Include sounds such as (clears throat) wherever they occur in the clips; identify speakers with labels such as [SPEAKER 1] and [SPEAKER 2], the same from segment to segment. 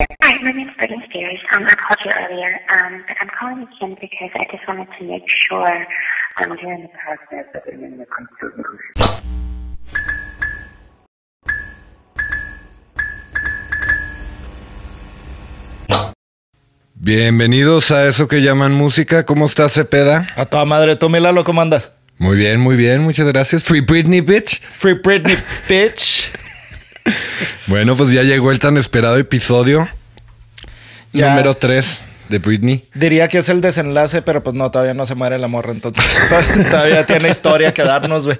[SPEAKER 1] Hi, my name's Britney Spears. Um, I called you earlier, um, but I'm calling again because I just wanted to make sure um, you're in the process of ending the constitution.
[SPEAKER 2] Bienvenidos a eso que llaman música. ¿Cómo estás, Cepeda?
[SPEAKER 3] A toda madre, tú, Milalo, ¿cómo andas?
[SPEAKER 2] Muy bien, muy bien. Muchas gracias. Free Britney, bitch.
[SPEAKER 3] Free Britney, bitch.
[SPEAKER 2] Bueno, pues ya llegó el tan esperado episodio
[SPEAKER 3] Ya.
[SPEAKER 2] número 3 de Britney.
[SPEAKER 3] Diría que es el desenlace, pero pues no, todavía no se muere la morra, entonces (laughs) todavía tiene historia que darnos, güey.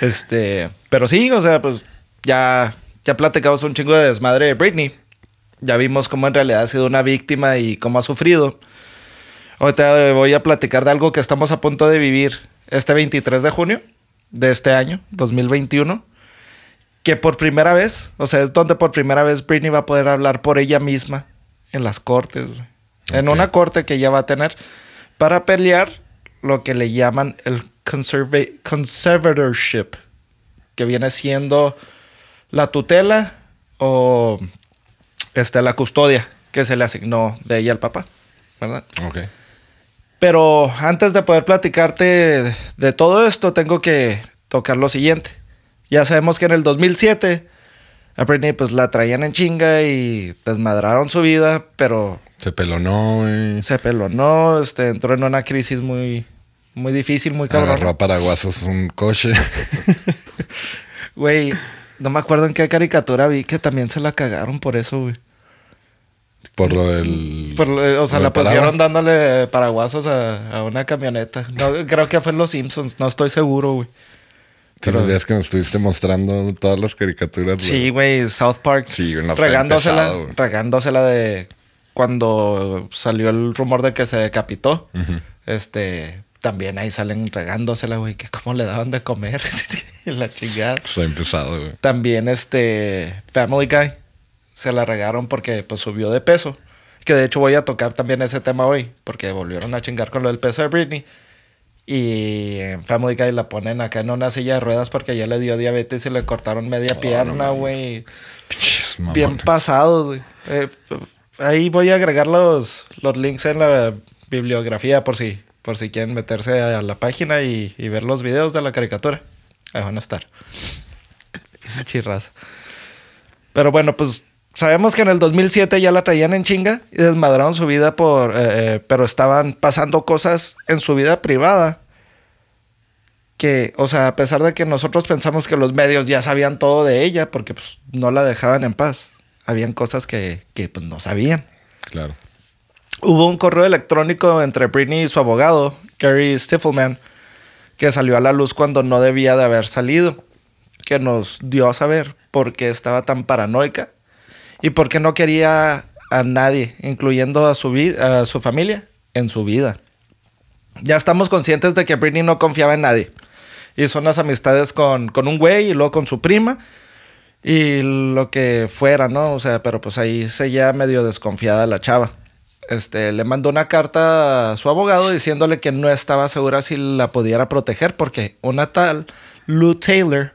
[SPEAKER 3] Este, pero sí, o sea, pues ya, ya platicamos un chingo de desmadre de Britney. Ya vimos cómo en realidad ha sido una víctima y cómo ha sufrido. Ahorita voy a platicar de algo que estamos a punto de vivir este 23 de junio de este año, 2021. Que por primera vez, o sea, es donde por primera vez Britney va a poder hablar por ella misma en las cortes, güey. En una corte que ella va a tener para pelear lo que le llaman el conserva- conservatorship, que viene siendo la tutela o este, la custodia que se le asignó de ella al papá, ¿verdad?
[SPEAKER 2] Ok.
[SPEAKER 3] Pero antes de poder platicarte de todo esto, tengo que tocar lo siguiente. Ya sabemos que en el 2007 a Britney pues la traían en chinga y desmadraron su vida, pero
[SPEAKER 2] Se pelonó, güey.
[SPEAKER 3] se pelonó, este, entró en una crisis muy, muy difícil, muy
[SPEAKER 2] Agarró
[SPEAKER 3] cabrón.
[SPEAKER 2] a paraguasos un coche. (laughs)
[SPEAKER 3] Güey, no me acuerdo en qué caricatura vi que también se la cagaron por eso, güey.
[SPEAKER 2] por lo del.
[SPEAKER 3] Por lo- o sea, la pusieron
[SPEAKER 2] paraguas.
[SPEAKER 3] dándole paraguasos a, a una camioneta. No, creo que fue en Los Simpsons, no estoy seguro, güey.
[SPEAKER 2] Sí, los días que me estuviste mostrando todas las caricaturas.
[SPEAKER 3] Sí, güey, South Park.
[SPEAKER 2] Sí,
[SPEAKER 3] regándosela,
[SPEAKER 2] güey.
[SPEAKER 3] regándosela de cuando salió el rumor de que se decapitó.
[SPEAKER 2] Ujú.
[SPEAKER 3] Este, también ahí salen regándosela, güey, que cómo le daban de comer (laughs) la chingada.
[SPEAKER 2] Está empezado, güey.
[SPEAKER 3] También este Family Guy se la regaron porque pues subió de peso. Que de hecho voy a tocar también ese tema hoy, porque volvieron a chingar con lo del peso de Britney. Y Family Guy la ponen acá en una silla de ruedas porque ya le dio diabetes y le cortaron media
[SPEAKER 2] Oh, no
[SPEAKER 3] pierna, güey.
[SPEAKER 2] Pinches
[SPEAKER 3] Bien pasados, güey. Eh, ahí voy a agregar los, los links en la bibliografía por si, por si quieren meterse a la página y, y ver los videos de la caricatura. Ahí van a estar. (laughs) Chirras. Pero bueno, pues sabemos que en el 2007 ya la traían en chinga y desmadraron su vida por... eh, eh, pero estaban pasando cosas en su vida privada que, o sea, a pesar de que nosotros pensamos que los medios ya sabían todo de ella, porque pues no la dejaban en paz, habían cosas que, que pues, no sabían.
[SPEAKER 2] Claro.
[SPEAKER 3] Hubo un correo electrónico entre Britney y su abogado, Gary Stiffelman, que salió a la luz cuando no debía de haber salido, que nos dio a saber por qué estaba tan paranoica y por qué no quería a nadie, incluyendo a su, a su familia, en su vida. Ya estamos conscientes de que Britney no confiaba en nadie. Hizo unas amistades con, con un güey y luego con su prima. Y lo que fuera, ¿no? O sea, pero pues ahí seguía medio desconfiada la chava. Este, le mandó una carta a su abogado diciéndole que no estaba segura si la pudiera proteger porque una tal Lou Taylor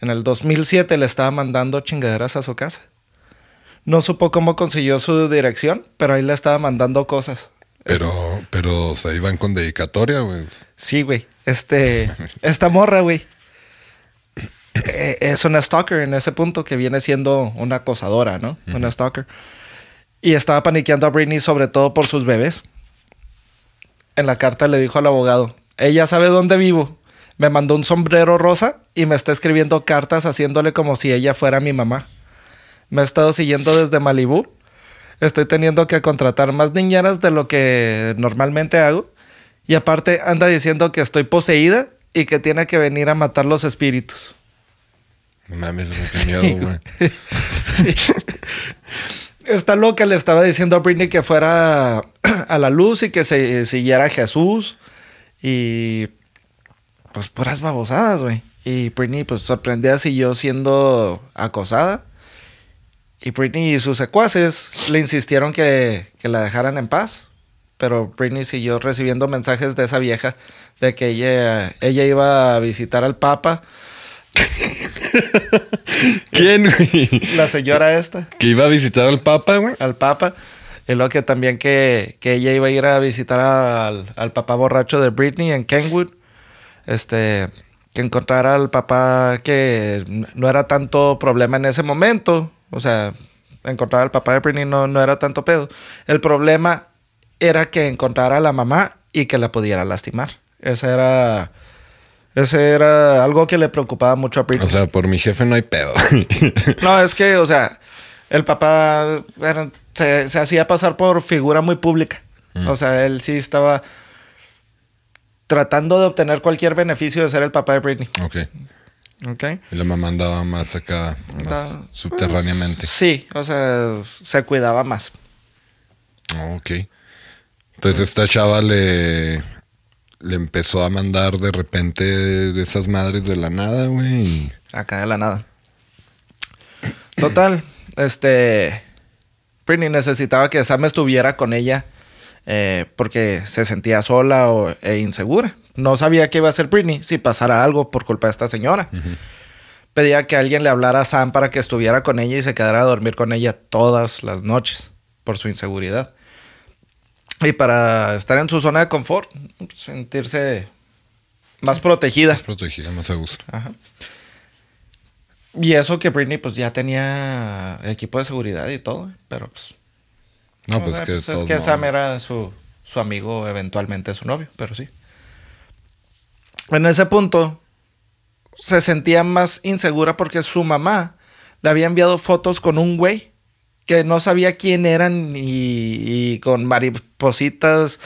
[SPEAKER 3] en el 2007 le estaba mandando chingaderas a su casa. No supo cómo consiguió su dirección, pero ahí le estaba mandando cosas.
[SPEAKER 2] Pero, pero se iban con dedicatoria, güey.
[SPEAKER 3] Sí, güey. Este, (laughs) esta morra, güey. eh, Es una stalker en ese punto que viene siendo una acosadora, ¿no? Una stalker. Y estaba paniqueando a Britney sobre todo por sus bebés. En la carta le dijo al abogado, ella sabe dónde vivo. Me mandó un sombrero rosa y me está escribiendo cartas haciéndole como si ella fuera mi mamá. Me ha estado siguiendo desde Malibú. Estoy teniendo que contratar más niñeras de lo que normalmente hago. Y aparte anda diciendo que estoy poseída y que tiene que venir a matar los espíritus.
[SPEAKER 2] Mames, qué (laughs) miedo, güey.
[SPEAKER 3] Sí. Está loca, le estaba diciendo a Britney que fuera (clears throat) a la luz y que se siguiera a Jesús. Y pues puras babosadas, güey. Y Britney, pues sorprendida, siguió siendo acosada. Y Britney y sus secuaces le insistieron que, que la dejaran en paz. Pero Britney siguió recibiendo mensajes de esa vieja de que ella, ella iba a visitar al Papa
[SPEAKER 2] ¿Quién, güey?
[SPEAKER 3] La señora esta,
[SPEAKER 2] Que iba a visitar al Papa, güey.
[SPEAKER 3] al Papa. Y luego que también que, que ella iba a ir a visitar al, al papá borracho de Britney en Kenwood. Este, que encontrara al papá que no era tanto problema en ese momento. O sea, encontrar al papá de Britney no, no era tanto pedo. El problema era que encontrara a la mamá y que la pudiera lastimar. Ese era, ese era algo que le preocupaba mucho a Britney.
[SPEAKER 2] O sea, por mi jefe no hay pedo. (laughs)
[SPEAKER 3] No, es que, o sea, el papá se, se hacía pasar por figura muy pública. O sea, él sí estaba tratando de obtener cualquier beneficio de ser el papá de Britney.
[SPEAKER 2] ok. Y la mamá andaba más acá, más
[SPEAKER 3] Da-
[SPEAKER 2] subterráneamente.
[SPEAKER 3] Sí, o sea, se cuidaba más.
[SPEAKER 2] Oh, ok. Entonces esta chava le, le empezó a mandar de repente de esas madres de la nada, güey.
[SPEAKER 3] Acá de la nada. (clears throat) Total, este. Britney necesitaba que Sam estuviera con ella eh, porque se sentía sola o, e insegura. No sabía qué iba a hacer Britney si pasara algo por culpa de esta señora. Pedía que alguien le hablara a Sam para que estuviera con ella y se quedara a dormir con ella todas las noches por su inseguridad. Y para estar en su zona de confort, sentirse más protegida.
[SPEAKER 2] Más protegida, más a gusto.
[SPEAKER 3] Ajá. Y eso que Britney pues ya tenía equipo de seguridad y todo, pero pues...
[SPEAKER 2] No, pues
[SPEAKER 3] sea,
[SPEAKER 2] que...
[SPEAKER 3] pues, es que Sam era su, su amigo, eventualmente su novio, pero sí. En ese punto se sentía más insegura porque su mamá le había enviado fotos con un güey que no sabía quién eran y, con maripositas.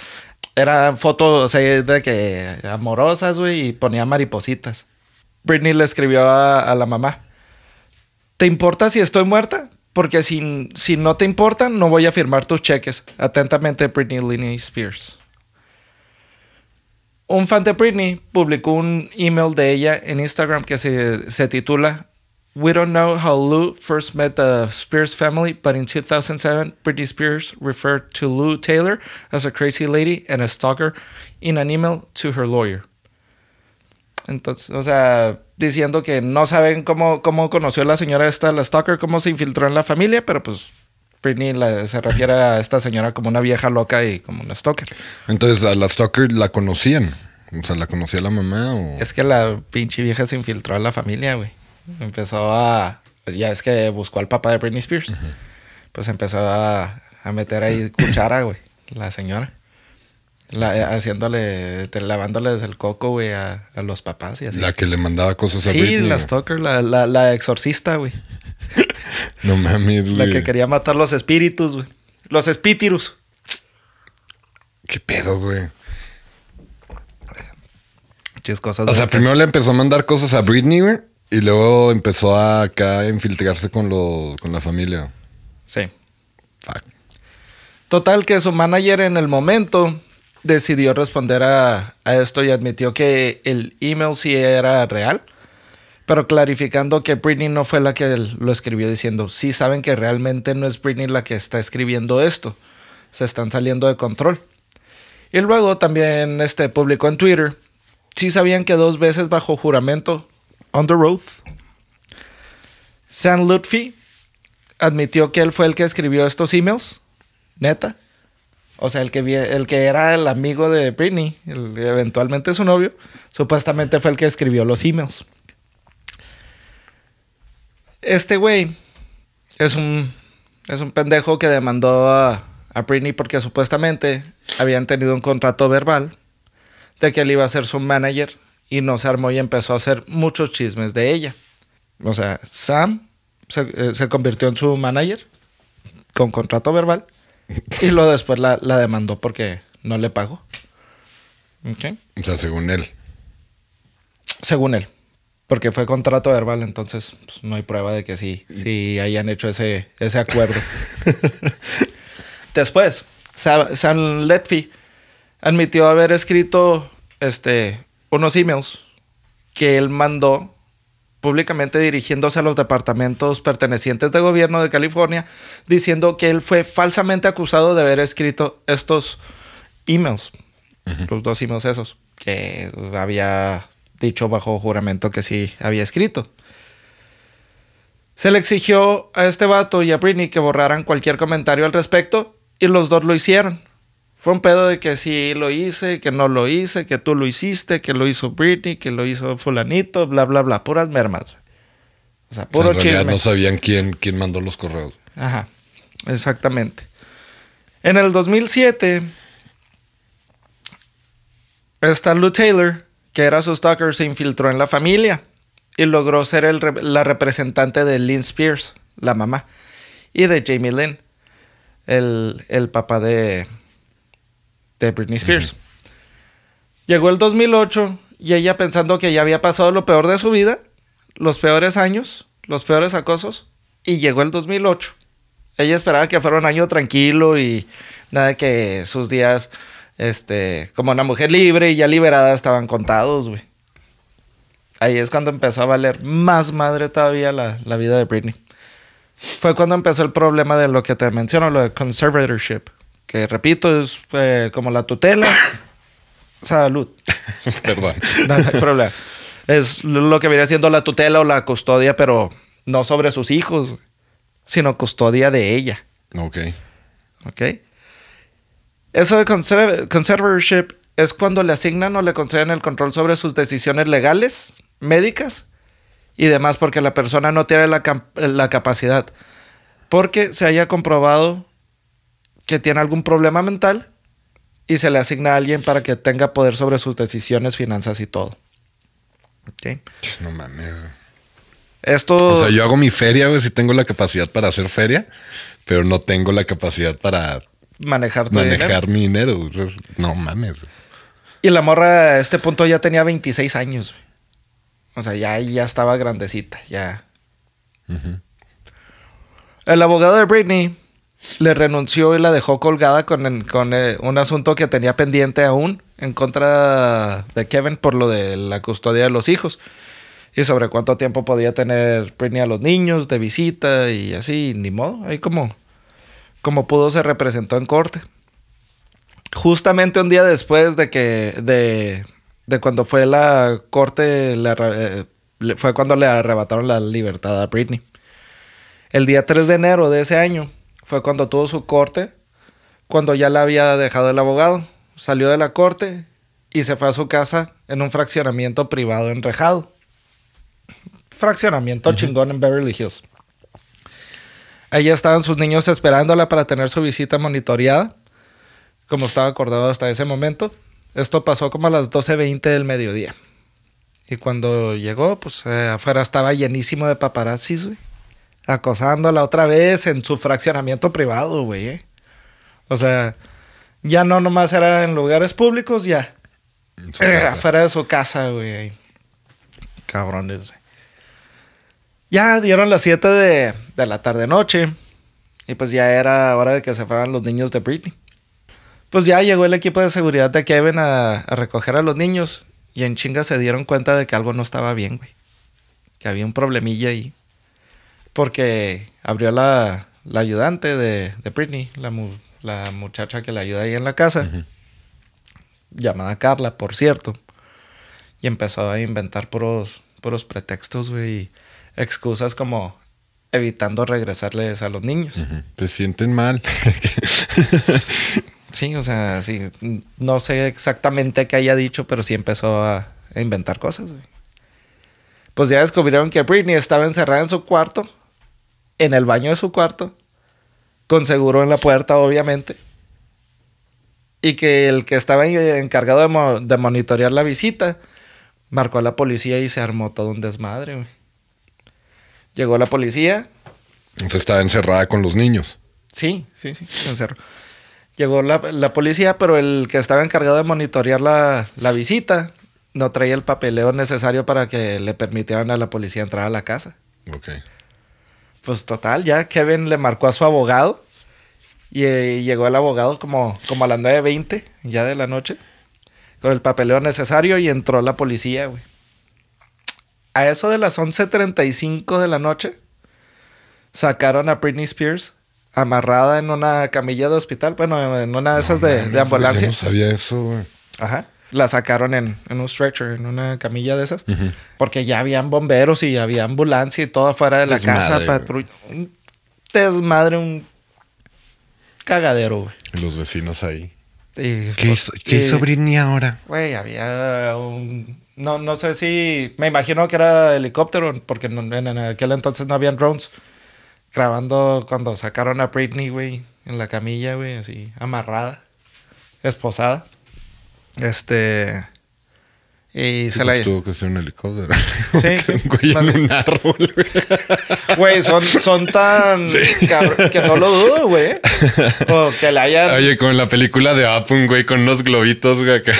[SPEAKER 3] Eran fotos o sea, de que amorosas, güey, y ponía maripositas. Britney le escribió a, a la mamá. ¿Te importa si estoy muerta? Porque si, si no te importa, no voy a firmar tus cheques. Atentamente, Britney Spears. Un fan de Britney publicó un email de ella en Instagram que se, se titula We don't know how Lou first met the Spears family, but in 2007, Britney Spears referred to Lou Taylor as a crazy lady and a stalker in an email to her lawyer. Entonces, o sea, diciendo que no saben cómo, cómo conoció la señora esta, la stalker, cómo se infiltró en la familia, pero pues Britney la- se refiere a esta señora como una vieja loca y como una stalker.
[SPEAKER 2] Entonces a la Stalker la conocían. O sea, ¿la conocía la mamá o...?
[SPEAKER 3] Es que la pinche vieja se infiltró en la familia, güey. Empezó a... Ya es que buscó al papá de Britney Spears. Pues empezó a, a meter ahí (clears throat) cuchara, güey. La señora. La- eh, haciéndole... te- lavándoles el coco, güey, a, a los papás y así.
[SPEAKER 2] La que le mandaba cosas a
[SPEAKER 3] sí,
[SPEAKER 2] Britney.
[SPEAKER 3] la stalker, la, la, la exorcista, güey. (laughs)
[SPEAKER 2] No mames,
[SPEAKER 3] La que quería matar los espíritus, güey. Los espíritus.
[SPEAKER 2] ¿Qué pedo, güey?
[SPEAKER 3] Cosas.
[SPEAKER 2] O sea,
[SPEAKER 3] que-
[SPEAKER 2] primero le empezó a mandar cosas a Britney, güey. Y luego empezó a acá a infiltrarse con, lo, con la familia.
[SPEAKER 3] Sí.
[SPEAKER 2] Fuck.
[SPEAKER 3] Total que su manager en el momento decidió responder a, a esto y admitió que el email sí era real, pero clarificando que Britney no fue la que lo escribió diciendo, sí saben que realmente no es Britney la que está escribiendo esto, se están saliendo de control. Y luego también este, publicó en Twitter, sí sabían que dos veces bajo juramento, on the road, Sam Lutfi admitió que él fue el que escribió estos emails. Neta. O sea, el que, el que era el amigo de Britney, eventualmente su novio, supuestamente fue el que escribió los emails. Este güey es un, es un pendejo que demandó a, a Britney porque supuestamente habían tenido un contrato verbal de que él iba a ser su manager y no se armó y empezó a hacer muchos chismes de ella. O sea, Sam se, eh, se convirtió en su manager con contrato verbal y luego después la, la demandó porque no le pagó. Ok.
[SPEAKER 2] O sea, según él.
[SPEAKER 3] Según él. Porque fue contrato verbal, entonces pues, no hay prueba de que sí, sí hayan hecho ese, ese acuerdo. (laughs) Después, Sa- Sam Letfi admitió haber escrito este, unos emails que él mandó públicamente dirigiéndose a los departamentos pertenecientes de gobierno de California, diciendo que él fue falsamente acusado de haber escrito estos emails, los dos emails esos, que había dicho bajo juramento que sí había escrito. Se le exigió a este vato y a Britney que borraran cualquier comentario al respecto y los dos lo hicieron. Fue un pedo de que si lo hice, que no lo hice, que tú lo hiciste, que lo hizo Britney, que lo hizo fulanito, bla, bla, bla. Puras mermas. O sea,
[SPEAKER 2] O sea,
[SPEAKER 3] puro
[SPEAKER 2] en realidad
[SPEAKER 3] chisme.
[SPEAKER 2] no sabían quién, quién mandó los correos.
[SPEAKER 3] Ajá, exactamente. En el 2007, esta Lou Taylor, que era su stalker, se infiltró en la familia y logró ser el re- la representante de Lynn Spears, la mamá, y de Jamie Lynn, el, el papá de, de Britney Spears. Llegó el 2008 y ella pensando que ya había pasado lo peor de su vida, los peores años, los peores acosos, y llegó el 2008. Ella esperaba que fuera un año tranquilo y nada que sus días, este, como una mujer libre y ya liberada estaban contados, güey. Ahí es cuando empezó a valer más madre todavía la, la vida de Britney. Fue cuando empezó el problema de lo que te menciono, lo de conservatorship. Que repito, es eh, como la tutela. Salud. (laughs)
[SPEAKER 2] Perdón. (laughs)
[SPEAKER 3] No, no hay problema. Es lo que viene siendo la tutela o la custodia, pero no sobre sus hijos, sino custodia de ella.
[SPEAKER 2] Ok.
[SPEAKER 3] ¿Ok? Eso de conserv- conservatorship es cuando le asignan o le conceden el control sobre sus decisiones legales, médicas y demás, porque la persona no tiene la, la capacidad. Porque se haya comprobado que tiene algún problema mental y se le asigna a alguien para que tenga poder sobre sus decisiones, finanzas y todo. ¿Ok?
[SPEAKER 2] No mames.
[SPEAKER 3] Esto.
[SPEAKER 2] O sea, yo hago mi feria, güey, si tengo la capacidad para hacer feria, pero no tengo la capacidad para
[SPEAKER 3] manejar tu dinero.
[SPEAKER 2] manejar mi dinero. no mames.
[SPEAKER 3] Y la morra a este punto ya tenía 26 años. güey. O sea, ya, ya estaba grandecita, ya. El abogado de Britney le renunció y la dejó colgada con, con eh, un asunto que tenía pendiente aún en contra de Kevin por lo de la custodia de los hijos. Y sobre cuánto tiempo podía tener Britney a los niños de visita y así, ni modo. Ahí como, como pudo se representó en corte. Justamente un día después de que, de, de cuando fue la corte, le eh, le- fue cuando le arrebataron la libertad a Britney. El día 3 de enero de ese año fue cuando tuvo su corte, cuando ya la había dejado el abogado. Salió de la corte y se fue a su casa en un fraccionamiento privado enrejado. Fraccionamiento chingón en Beverly Hills. Ahí estaban sus niños esperándola para tener su visita monitoreada, como estaba acordado hasta ese momento. Esto pasó como a las 12.20 del mediodía. Y cuando llegó, pues eh, afuera estaba llenísimo de paparazzis, güey acosándola otra vez en su fraccionamiento privado, güey. ¿eh? O sea, ya no nomás era en lugares públicos, ya.
[SPEAKER 2] Casa.
[SPEAKER 3] afuera de su casa, güey. Cabrones, güey. Ya dieron las 7 de, de la tarde-noche. Y pues ya era hora de que se fueran los niños de Britney. Pues ya llegó el equipo de seguridad de Kevin a, a recoger a los niños. Y en chinga se dieron cuenta de que algo no estaba bien, güey. Que había un problemilla ahí. Porque abrió la, la ayudante de, de Britney, la, mu- la muchacha que la ayuda ahí en la casa, llamada Carla, por cierto. Y empezó a inventar puros, puros pretextos, güey, excusas como evitando regresarles a los niños.
[SPEAKER 2] Te sienten mal. (laughs)
[SPEAKER 3] Sí, o sea, sí, no sé exactamente qué haya dicho, pero sí empezó a, a inventar cosas, güey. Pues ya descubrieron que Britney estaba encerrada en su cuarto, en el baño de su cuarto, con seguro en la puerta, obviamente. Y que el que estaba en- encargado de, mo- de monitorear la visita marcó a la policía y se armó todo un desmadre, güey. Llegó la policía,
[SPEAKER 2] Entonces estaba encerrada con los niños.
[SPEAKER 3] Sí, sí, sí, se encerró. Llegó la, la policía, pero el que estaba encargado de monitorear la, la visita no traía el papeleo necesario para que le permitieran a la policía entrar a la casa.
[SPEAKER 2] Ok.
[SPEAKER 3] Pues total, ya Kevin le marcó a su abogado y eh, llegó el abogado como, como a las 9.20 ya de la noche con el papeleo necesario y entró la policía, güey. A eso de las 11.35 de la noche sacaron a Britney Spears amarrada en una camilla de hospital, bueno, en una de esas de, ambulancia.
[SPEAKER 2] Yo no sabía eso, güey.
[SPEAKER 3] Ajá. la sacaron en, en un stretcher, en una camilla de esas. Porque ya habían bomberos y había ambulancia y todo afuera de la
[SPEAKER 2] Desmadre,
[SPEAKER 3] casa. patrulla. Un desmadre, un cagadero, güey.
[SPEAKER 2] Y Los vecinos ahí.
[SPEAKER 3] Y,
[SPEAKER 2] ¿Qué
[SPEAKER 3] pues,
[SPEAKER 2] hizo, ¿qué
[SPEAKER 3] y-
[SPEAKER 2] hizo Britney ahora?
[SPEAKER 3] Güey, había un... No, no sé si... Me imagino que era helicóptero, porque no- en, en aquel entonces no habían drones. Grabando cuando sacaron a Britney, güey, en la camilla, güey, así, amarrada, esposada. Este... Y se la...
[SPEAKER 2] Pues tuvo que ser un helicóptero.
[SPEAKER 3] Sí, sí.
[SPEAKER 2] un güey
[SPEAKER 3] Más
[SPEAKER 2] en un árbol, güey. (laughs)
[SPEAKER 3] Güey, son, son tan... cabr- que no lo dudo, güey. O que la hayan...
[SPEAKER 2] Oye, como en la película de Up, un güey con unos globitos, güey, acá.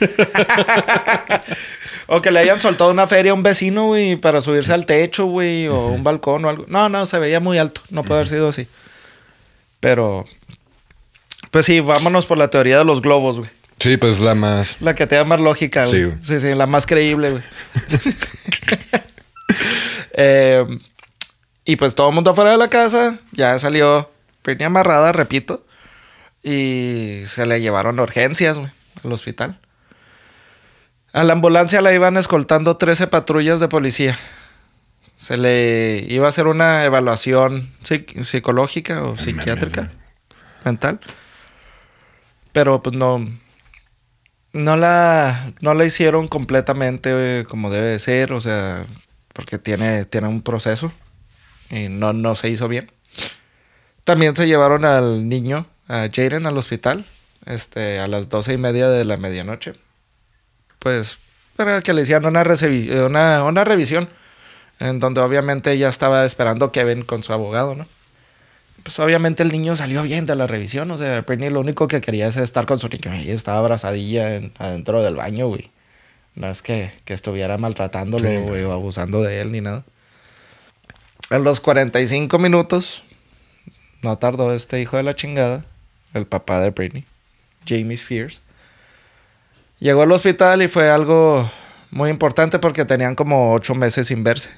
[SPEAKER 2] (laughs)
[SPEAKER 3] O que le hayan soltado una feria a un vecino, güey, para subirse al techo, güey, o un balcón o algo. No, no, se veía muy alto. No puede haber sido así. Pero. Pues sí, vámonos por la teoría de los globos, güey.
[SPEAKER 2] Sí, pues la más.
[SPEAKER 3] La que te da más lógica, güey.
[SPEAKER 2] Sí, güey.
[SPEAKER 3] Sí, sí, la más creíble, güey. (laughs) (laughs) Eh, y pues todo el mundo afuera de la casa. Ya salió Britney amarrada, repito. Y se le llevaron a urgencias, güey, al hospital. A la ambulancia la iban escoltando 13 patrullas de policía. Se le iba a hacer una evaluación psic- psicológica o psiquiátrica, mental. Pero pues no, no la, no la hicieron completamente eh, como debe de ser, o sea, porque tiene, tiene un proceso y no, no se hizo bien. También se llevaron al niño, a Jaden, al hospital, este, a las doce y media de la medianoche. Pues, para que le hicieran una, eh, una, una revisión, en donde obviamente ella estaba esperando Kevin con su abogado, ¿no? Pues obviamente el niño salió bien de la revisión, o sea, Britney lo único que quería es estar con su niño. Ella estaba abrazadilla en- adentro del baño, güey. No es que, que estuviera maltratándolo,
[SPEAKER 2] Sí,
[SPEAKER 3] güey, o abusando de él ni nada. A los 45 minutos, no tardó este hijo de la chingada, el papá de Britney, Jamie Spears. Llegó al hospital y fue algo muy importante porque tenían como ocho meses sin verse.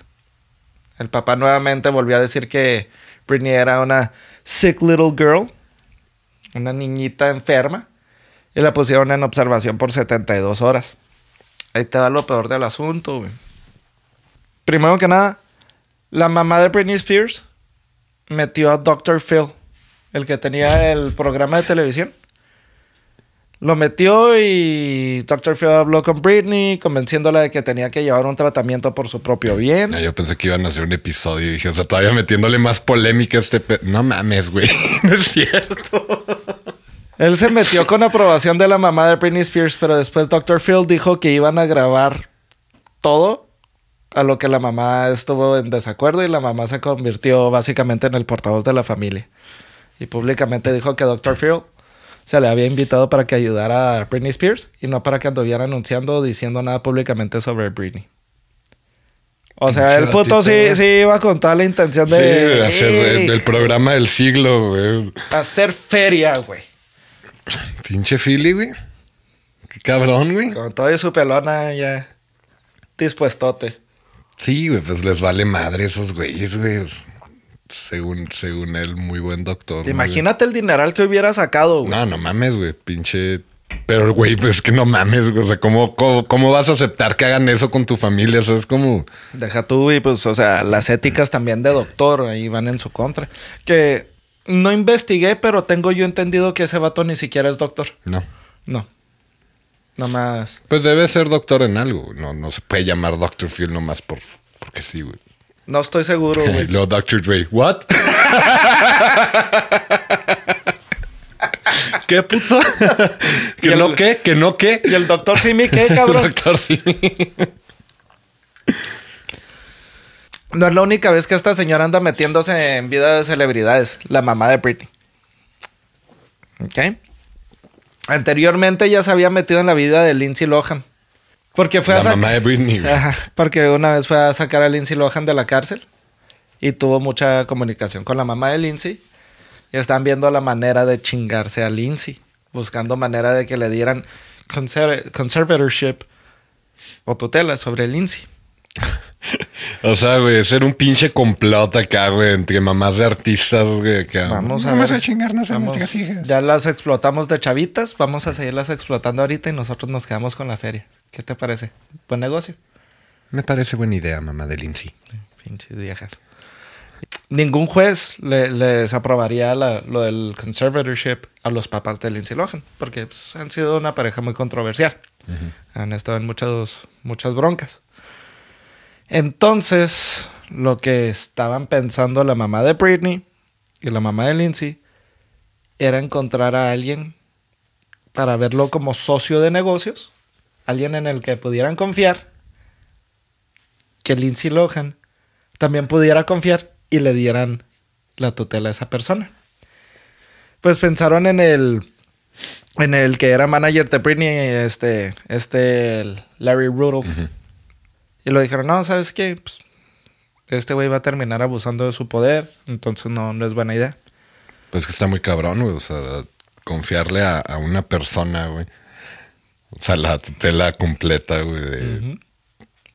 [SPEAKER 3] El papá nuevamente volvió a decir que Britney era una sick little girl, una niñita enferma, y la pusieron en observación por 72 horas. Ahí te va lo peor del asunto. Primero que nada, la mamá de Britney Spears metió a Dr. Phil, el que tenía el programa de televisión. Lo metió y Dr. Phil habló con Britney, convenciéndola de que tenía que llevar un tratamiento por su propio bien.
[SPEAKER 2] Yo pensé que iban a hacer un episodio y dije, o sea, todavía metiéndole más polémica a este. pe- No mames, güey. (laughs) No es cierto.
[SPEAKER 3] Él se metió con aprobación de la mamá de Britney Spears, pero después Dr. Phil dijo que iban a grabar todo, a lo que la mamá estuvo en desacuerdo y la mamá se convirtió básicamente en el portavoz de la familia. Y públicamente dijo que Dr. Phil se le había invitado para que ayudara a Britney Spears y no para que anduviera anunciando o diciendo nada públicamente sobre Britney. O sea, el puto sí, sí iba con toda la intención
[SPEAKER 2] Sí,
[SPEAKER 3] de,
[SPEAKER 2] de hacer del programa del siglo, güey.
[SPEAKER 3] hacer feria, güey.
[SPEAKER 2] Pinche Philly, güey. Qué cabrón, güey.
[SPEAKER 3] Con todo y su pelona ya dispuestote.
[SPEAKER 2] Sí, güey, pues les vale madre esos güeyes, güey. Según, según él, muy buen doctor.
[SPEAKER 3] Imagínate el dineral que hubiera sacado, güey.
[SPEAKER 2] No, no mames, güey. Pinche. Pero, güey, pues que no mames, güey. O sea, ¿cómo, cómo, cómo vas a aceptar que hagan eso con tu familia? O sea, es como.
[SPEAKER 3] Deja tú, y pues, o sea, las éticas también de doctor ahí van en su contra. Que no investigué, pero tengo yo entendido que ese vato ni siquiera es doctor.
[SPEAKER 2] No.
[SPEAKER 3] No. Nomás.
[SPEAKER 2] Pues debe ser doctor en algo. güey. No, no se puede llamar Dr. Phil nomás por, porque sí, güey.
[SPEAKER 3] No estoy seguro, (laughs) güey.
[SPEAKER 2] luego Dr. Dre. ¿What? (laughs) ¿Qué puto? (laughs) ¿Que
[SPEAKER 3] el-
[SPEAKER 2] no qué? ¿Que no qué?
[SPEAKER 3] ¿Y el doctor Simi qué, cabrón?
[SPEAKER 2] Doctor Simi.
[SPEAKER 3] No es la única vez que esta señora anda metiéndose en vida de celebridades. La mamá de Britney. ¿Ok? Anteriormente ya se había metido en la vida de Lindsay Lohan. Porque fue a
[SPEAKER 2] La
[SPEAKER 3] sac-
[SPEAKER 2] mamá de Britney.
[SPEAKER 3] Ajá, porque una vez fue a sacar a Lindsay Lohan de la cárcel y tuvo mucha comunicación con la mamá de Lindsay. Y están viendo la manera de chingarse a Lindsay, buscando manera de que le dieran conser- conservatorship o tutela sobre Lindsay. (laughs)
[SPEAKER 2] O sea, güey, ser un pinche complot acá, güey, entre mamás de artistas, güey. Que,
[SPEAKER 3] Vamos a
[SPEAKER 2] Vamos
[SPEAKER 3] ver.
[SPEAKER 2] a chingarnos a
[SPEAKER 3] Vamos-
[SPEAKER 2] nuestras hijas.
[SPEAKER 3] Ya las explotamos de chavitas, vamos a seguirlas explotando ahorita y nosotros nos quedamos con la feria. ¿Qué te parece? Buen negocio.
[SPEAKER 2] Me parece buena idea, mamá de Lindsay.
[SPEAKER 3] Pinches viejas. Ningún juez le- les aprobaría la- lo del conservatorship a los papás de Lindsay Lohan, porque pues, han sido una pareja muy controversial. Han estado en muchas, muchas broncas. Entonces, lo que estaban pensando la mamá de Britney y la mamá de Lindsay era encontrar a alguien para verlo como socio de negocios, alguien en el que pudieran confiar, que Lindsay Lohan también pudiera confiar y le dieran la tutela a esa persona. Pues pensaron en el en el que era manager de Britney, este, este Larry Rudolph. Y lo dijeron, no, ¿sabes qué? Pues, este güey va a terminar abusando de su poder, entonces no, no es buena idea.
[SPEAKER 2] Pues que está muy cabrón, güey. O sea, confiarle a, a una persona, güey. O sea, la tutela completa, güey, de,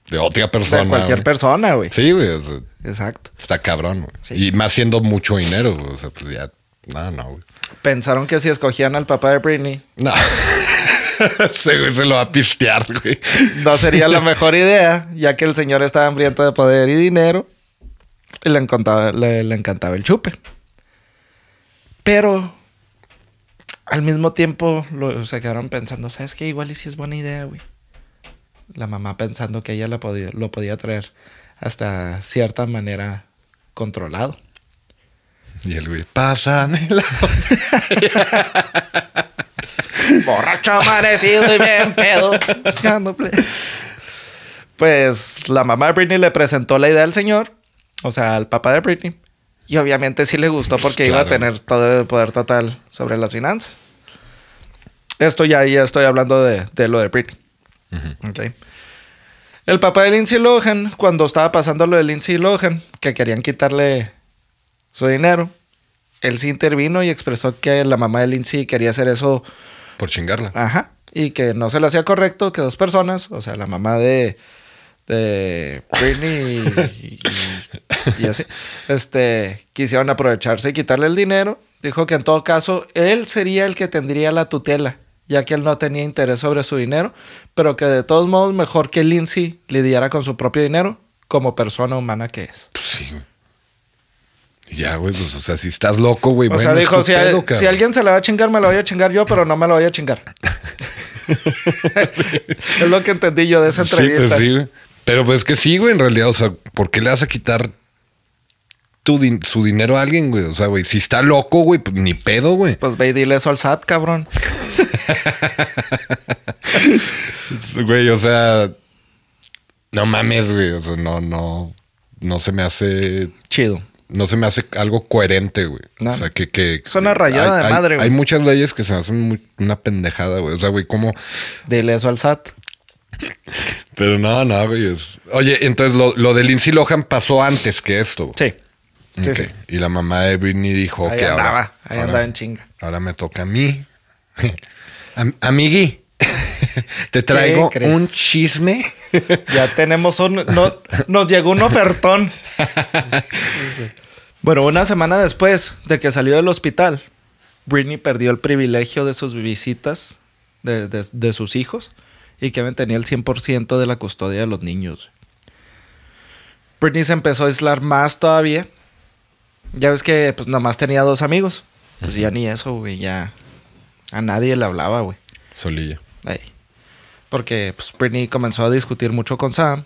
[SPEAKER 2] de otra
[SPEAKER 3] O
[SPEAKER 2] persona.
[SPEAKER 3] sea, cualquier
[SPEAKER 2] güey.
[SPEAKER 3] persona, güey.
[SPEAKER 2] Sí, güey. o sea,
[SPEAKER 3] Exacto.
[SPEAKER 2] está cabrón, güey.
[SPEAKER 3] Sí.
[SPEAKER 2] Y más siendo mucho dinero, güey. O sea, pues ya. No, no, güey.
[SPEAKER 3] Pensaron que si escogían al papá de Britney,
[SPEAKER 2] No. (laughs) Ese güey se lo va a pistear, güey.
[SPEAKER 3] no sería la mejor idea, ya que el señor estaba hambriento de poder y dinero y le encantaba, le, le encantaba el chupe. Pero al mismo tiempo lo, se quedaron pensando, ¿sabes qué? Igual y si es buena idea, güey. La mamá pensando que ella la podía, lo podía traer hasta cierta manera controlado.
[SPEAKER 2] Y el güey, pásame la... (laughs)
[SPEAKER 3] Borracho amanecido y bien pedo. buscando play. Pues la mamá de Britney le presentó la idea al señor, o sea, al papá de Britney. Y obviamente sí le gustó porque iba a tener todo el poder total sobre las finanzas. Esto ya, ya estoy hablando de, de lo de Britney. El papá de Lindsay Lohan, cuando estaba pasando lo de Lindsay Lohan, que querían quitarle su dinero, él sí intervino y expresó que la mamá de Lindsay quería hacer eso
[SPEAKER 2] Por chingarla.
[SPEAKER 3] Ajá. Y que no se le hacía correcto que dos personas, o sea, la mamá de, de Britney y, y- y así, este, quisieron aprovecharse y quitarle el dinero. Dijo que en todo caso él sería el que tendría la tutela, ya que él no tenía interés sobre su dinero, pero que de todos modos mejor que Lindsay lidiara con su propio dinero como persona humana que es.
[SPEAKER 2] Pues sí, güey. Ya, güey, pues, o sea, si estás loco, güey,
[SPEAKER 3] O
[SPEAKER 2] bueno,
[SPEAKER 3] sea, dijo, si,
[SPEAKER 2] pedo,
[SPEAKER 3] a- si alguien se la va a chingar, me la voy a chingar yo, pero no me la voy a chingar. (laughs) es lo que entendí yo de esa
[SPEAKER 2] Sí, pues
[SPEAKER 3] entrevista.
[SPEAKER 2] sí. Pero pues que sí, güey, en realidad, o sea, ¿por qué le vas a quitar tu din- su dinero a alguien, güey? O sea, güey, si está loco, güey, pues ni pedo, güey.
[SPEAKER 3] Pues ve y dile eso al SAT, cabrón. (laughs)
[SPEAKER 2] Güey, o sea, no mames, güey, o sea, no, no, no se me hace,
[SPEAKER 3] Chido.
[SPEAKER 2] no se me hace algo coherente, güey.
[SPEAKER 3] No.
[SPEAKER 2] O sea, que, que...
[SPEAKER 3] Es una rayada
[SPEAKER 2] hay-
[SPEAKER 3] de
[SPEAKER 2] hay-
[SPEAKER 3] madre, güey.
[SPEAKER 2] Hay muchas leyes que se hacen muy- una pendejada, güey. O sea, güey, como...
[SPEAKER 3] Dile eso al SAT.
[SPEAKER 2] Pero no, no, güey. es- Oye, entonces lo, lo de Lindsay Lohan pasó antes que esto.
[SPEAKER 3] Sí. Sí.
[SPEAKER 2] Y la mamá de Britney dijo
[SPEAKER 3] Ahí
[SPEAKER 2] que
[SPEAKER 3] andaba.
[SPEAKER 2] ahora,
[SPEAKER 3] ahí
[SPEAKER 2] ahora-
[SPEAKER 3] andaba en chinga.
[SPEAKER 2] ahora me toca a mí. (laughs) Am- amigui, (laughs) te traigo un chisme. (laughs)
[SPEAKER 3] Ya tenemos un... no- nos llegó un ofertón. bueno, una semana después de que salió del hospital, Britney perdió el privilegio de sus visitas de, de- de sus hijos y Kevin tenía el 100% de la custodia de los niños. Britney se empezó a aislar más todavía. Ya ves que pues nomás tenía dos amigos. Pues ya ni eso, güey, ya a nadie le hablaba, güey.
[SPEAKER 2] Solilla.
[SPEAKER 3] Ey. Porque pues, Britney comenzó a discutir mucho con Sam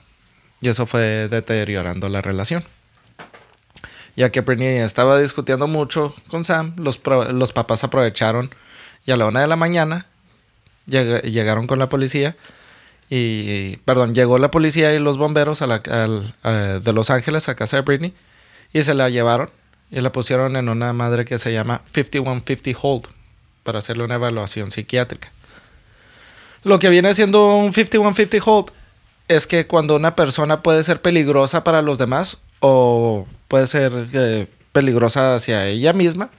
[SPEAKER 3] y eso fue deteriorando la relación. Ya que Britney estaba discutiendo mucho con Sam, los, los papás aprovecharon y a la una de la mañana lleg- llegaron con la policía y, perdón, llegó la policía y los bomberos de Los Ángeles a casa de Britney y se la llevaron y la pusieron en una madre que se llama 5150 Hold para hacerle una evaluación psiquiátrica. Lo que viene siendo un 5150 hold es que cuando una persona puede ser peligrosa para los demás o puede ser eh, peligrosa hacia ella misma,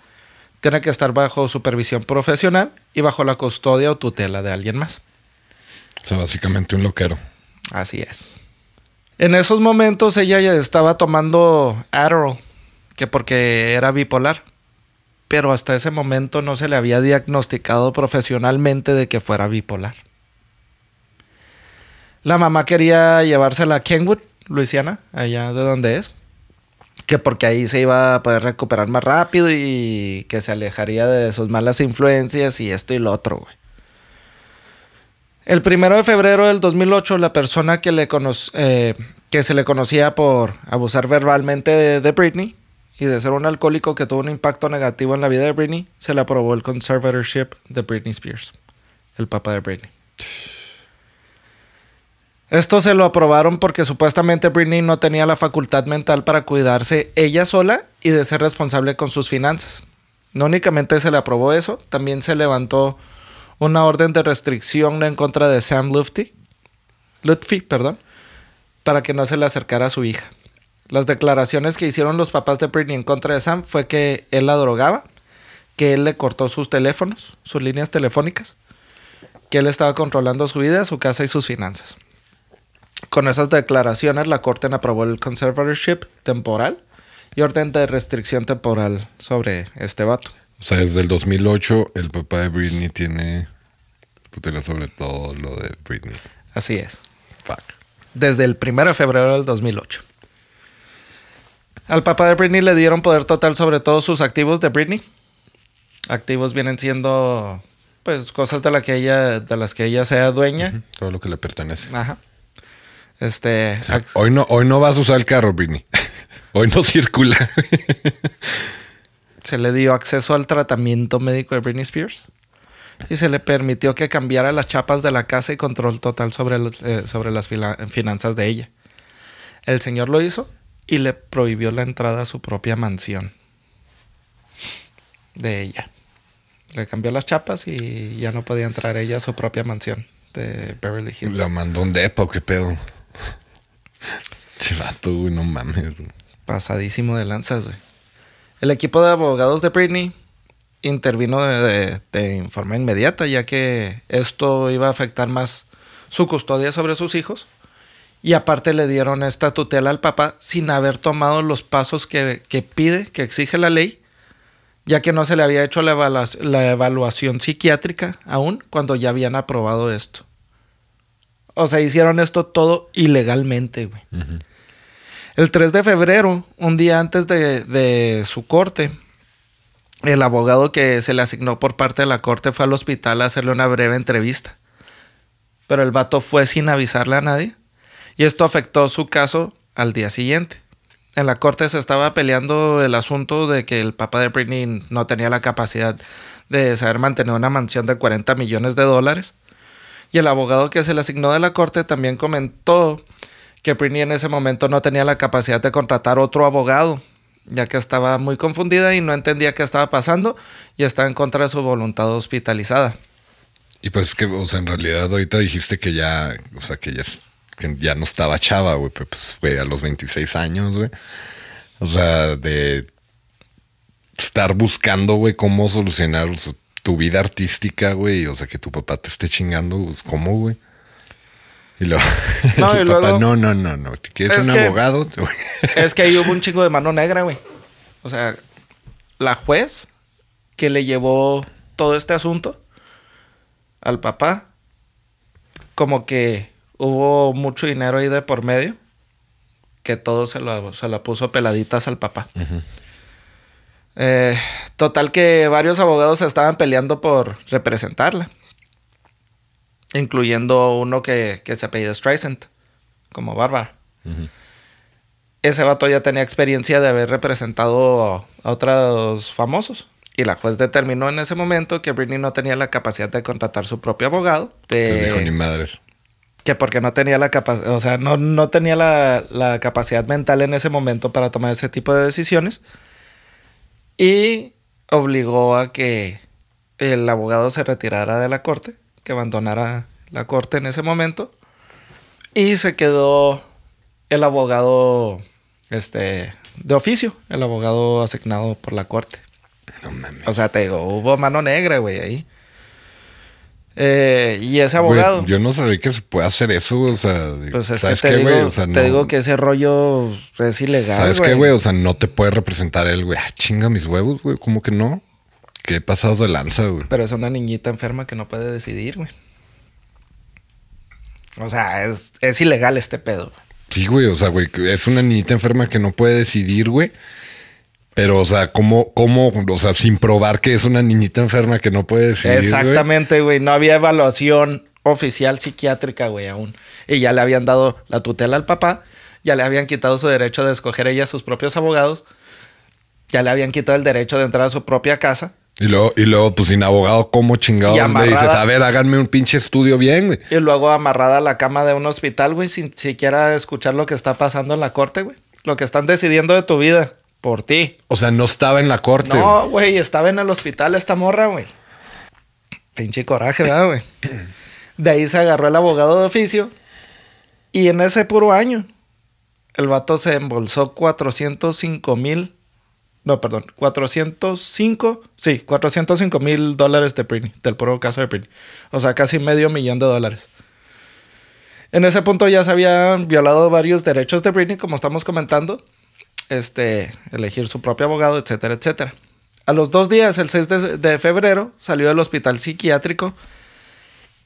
[SPEAKER 3] tiene que estar bajo supervisión profesional y bajo la custodia o tutela de alguien más.
[SPEAKER 2] O sea, básicamente un loquero.
[SPEAKER 3] Así es. En esos momentos ella ya estaba tomando Adderall, que porque era bipolar. Pero hasta ese momento no se le había diagnosticado profesionalmente de que fuera bipolar. La mamá quería llevársela a Kenwood, Luisiana, allá de donde es. Que porque ahí se iba a poder recuperar más rápido y que se alejaría de sus malas influencias y esto y lo otro, güey. El primero de febrero del 2008, la persona que, le eh, que se le conocía por abusar verbalmente de, de, Britney y de ser un alcohólico que tuvo un impacto negativo en la vida de Britney, se le aprobó el conservatorship de Britney Spears, el papá de Britney. Esto se lo aprobaron porque supuestamente Britney no tenía la facultad mental para cuidarse ella sola y de ser responsable con sus finanzas. No únicamente se le aprobó eso, también se levantó una orden de restricción en contra de Sam Lutfi, perdón, para que no se le acercara a su hija. Las declaraciones que hicieron los papás de Britney en contra de Sam fue que él la drogaba, que él le cortó sus teléfonos, sus líneas telefónicas, que él estaba controlando su vida, su casa y sus finanzas. Con esas declaraciones, la Corte aprobó el conservatorship temporal y orden de restricción temporal sobre este vato.
[SPEAKER 2] O sea, desde el 2008 el papá de Britney tiene tutela sobre todo lo de Britney.
[SPEAKER 3] Así es.
[SPEAKER 2] Fuck.
[SPEAKER 3] Desde el 1 de febrero del 2008. Al papá de Britney le dieron poder total sobre todos sus activos de Britney. Activos vienen siendo pues cosas de, la que ella, de las que ella sea dueña.
[SPEAKER 2] Todo lo que le pertenece.
[SPEAKER 3] Ajá. Este.
[SPEAKER 2] hoy, no, hoy no vas a usar el carro, Britney. (laughs) hoy no circula.
[SPEAKER 3] se le dio acceso al tratamiento médico de Britney Spears y se le permitió que cambiara las chapas de la casa y control total sobre, eh, sobre las finanzas de ella. El señor lo hizo y le prohibió la entrada a su propia mansión de ella. Le cambió las chapas y ya no podía entrar ella a su propia mansión de Beverly Hills.
[SPEAKER 2] La mandó un depo, qué pedo. (laughs) Chivato, güey, no mames.
[SPEAKER 3] Pasadísimo de lanzas, güey. El equipo de abogados de Britney intervino de, forma inmediata, ya que esto iba a afectar más su custodia sobre sus hijos. Y aparte le dieron esta tutela al papá sin haber tomado los pasos que, pide, que exige la ley, ya que no se le había hecho la, la evaluación psiquiátrica aún cuando ya habían aprobado esto. O sea, hicieron esto todo ilegalmente, güey. El 3 de febrero, un día antes de, su corte, el abogado que se le asignó por parte de la corte fue al hospital a hacerle una breve entrevista. Pero el vato fue sin avisarle a nadie. Y esto afectó su caso al día siguiente. En la corte se estaba peleando el asunto de que el papá de Britney no tenía la capacidad de saber mantener una mansión de 40 millones de dólares. Y el abogado que se le asignó de la corte también comentó que Britney en ese momento no tenía la capacidad de contratar otro abogado, ya que estaba muy confundida y no entendía qué estaba pasando y estaba en contra de su voluntad hospitalizada.
[SPEAKER 2] Y pues que, o sea, en realidad ahorita dijiste que ya, o sea, que ya, que ya no estaba chava, güey, pues fue a los 26 años, güey. O sea, de estar buscando, güey, cómo solucionar tu vida artística, güey. O sea, que tu papá te esté chingando, pues, ¿cómo, güey? Y, lo, (laughs) no, y papá, no, no, no, no. ¿Quieres un abogado? (laughs)
[SPEAKER 3] es que ahí hubo un chingo de mano negra, güey. O sea, la juez que le llevó todo este asunto al papá, como que hubo mucho dinero ahí de por medio, que todo se lo, se lo puso peladitas al papá. Eh, total que varios abogados estaban peleando por representarla. Incluyendo uno que, se apellida Streisand, como Bárbara. Ese vato ya tenía experiencia de haber representado a otros famosos. Y la juez determinó en ese momento que Britney no tenía la capacidad de contratar su propio abogado. De,
[SPEAKER 2] dijo ni madres.
[SPEAKER 3] Que porque no tenía la capacidad, o sea, no, no tenía la, la, capacidad mental en ese momento para tomar ese tipo de decisiones. Y obligó a que el abogado se retirara de la corte, que abandonara la corte en ese momento. Y se quedó el abogado este, de oficio, el abogado asignado por la corte.
[SPEAKER 2] No mames.
[SPEAKER 3] O sea, te digo, hubo mano negra, güey, ahí. Eh, y ese abogado.
[SPEAKER 2] yo no sabía que se puede hacer eso. O sea,
[SPEAKER 3] pues es que
[SPEAKER 2] ¿sabes
[SPEAKER 3] te,
[SPEAKER 2] qué,
[SPEAKER 3] digo,
[SPEAKER 2] güey? O sea,
[SPEAKER 3] te
[SPEAKER 2] no-
[SPEAKER 3] digo que ese rollo es ilegal.
[SPEAKER 2] ¿Sabes qué, güey? O sea, no te puede representar él, güey. Ah, chinga mis huevos, güey. ¿Cómo que no? Qué pasados de lanza, güey.
[SPEAKER 3] Pero es una niñita enferma que no puede decidir, güey. O sea, es, es ilegal este pedo.
[SPEAKER 2] Sí, güey. O sea, güey, que es una niñita enferma que no puede decidir, güey. Pero, o sea, ¿cómo, cómo, o sea, sin probar que es una niñita enferma que no puede decidir?
[SPEAKER 3] Exactamente, güey. No había evaluación oficial psiquiátrica, güey, aún. Y ya le habían dado la tutela al papá. Ya le habían quitado su derecho de escoger ella sus propios abogados. Ya le habían quitado el derecho de entrar a su propia casa.
[SPEAKER 2] Y luego, y luego, pues sin abogado, ¿cómo chingados
[SPEAKER 3] Y
[SPEAKER 2] le dices?
[SPEAKER 3] amarrada.
[SPEAKER 2] A ver, háganme un pinche estudio bien, güey.
[SPEAKER 3] Y luego amarrada a la cama de un hospital, güey, sin siquiera escuchar lo que está pasando en la corte, güey. Lo que están decidiendo de tu vida. Por ti.
[SPEAKER 2] O sea, no estaba en la corte.
[SPEAKER 3] No, güey, estaba en el hospital esta morra, güey. Pinche coraje, ¿verdad, güey? De ahí se agarró el abogado de oficio. Y en ese puro año, el vato se embolsó 405 mil. No, perdón, 405. Sí, 405 mil dólares de Britney, del puro caso de Britney. O sea, casi medio millón de dólares. En ese punto ya se habían violado varios derechos de Britney, como estamos comentando este, elegir su propio abogado, etcétera, etcétera. A los dos días, el 6 de, de febrero, salió del hospital psiquiátrico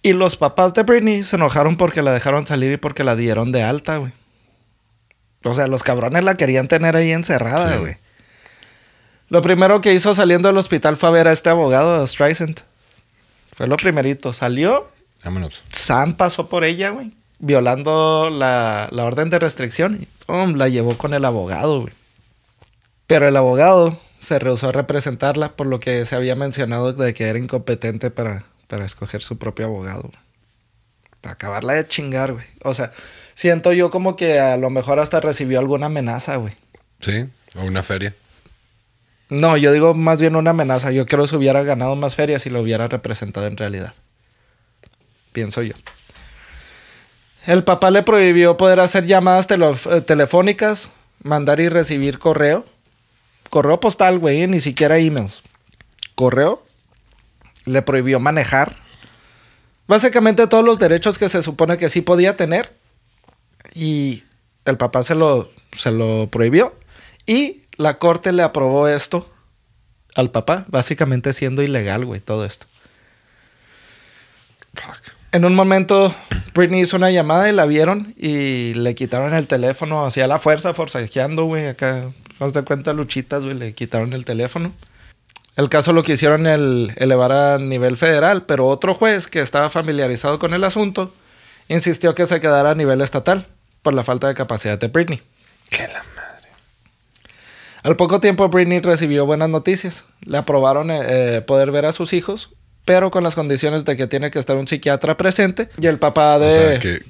[SPEAKER 3] y los papás de Britney se enojaron porque la dejaron salir y porque la dieron de alta, güey. O sea, los cabrones la querían tener ahí encerrada,
[SPEAKER 2] Sí.
[SPEAKER 3] güey. Lo primero que hizo saliendo del hospital fue a ver a este abogado, a Streisand. Fue lo primerito. Salió,
[SPEAKER 2] Vámonos.
[SPEAKER 3] Sam pasó por ella, güey. Violando la, la orden de restricción. Y pum, la llevó con el abogado, güey. Pero el abogado se rehusó a representarla por lo que se había mencionado de que era incompetente para, para escoger su propio abogado. güey. Para acabarla de chingar, güey. O sea, siento yo como que a lo mejor hasta recibió alguna amenaza, güey.
[SPEAKER 2] Sí, o una feria.
[SPEAKER 3] No, yo digo más bien una amenaza. Yo creo que se hubiera ganado más ferias si lo hubiera representado en realidad. Pienso yo. El papá le prohibió poder hacer llamadas eh, telefónicas, mandar y recibir correo. Correo postal, güey, ni siquiera emails. Correo. Le prohibió manejar. Básicamente todos los derechos que se supone que sí podía tener. Y el papá se lo, se lo prohibió. Y la corte le aprobó esto al papá, básicamente siendo ilegal, güey, todo esto.
[SPEAKER 2] Fuck.
[SPEAKER 3] En un momento, Britney hizo una llamada y la vieron y le quitaron el teléfono hacia la fuerza, forcejeando, güey. Acá, haz de cuenta, luchitas, güey, le quitaron el teléfono. El caso lo quisieron el, elevar a nivel federal, pero otro juez que estaba familiarizado con el asunto insistió que se quedara a nivel estatal por la falta de capacidad de Britney.
[SPEAKER 2] Que la madre.
[SPEAKER 3] Al poco tiempo, Britney recibió buenas noticias. Le aprobaron eh, eh, poder ver a sus hijos, pero con las condiciones de que tiene que estar un psiquiatra presente y el papá de...
[SPEAKER 2] O sea, que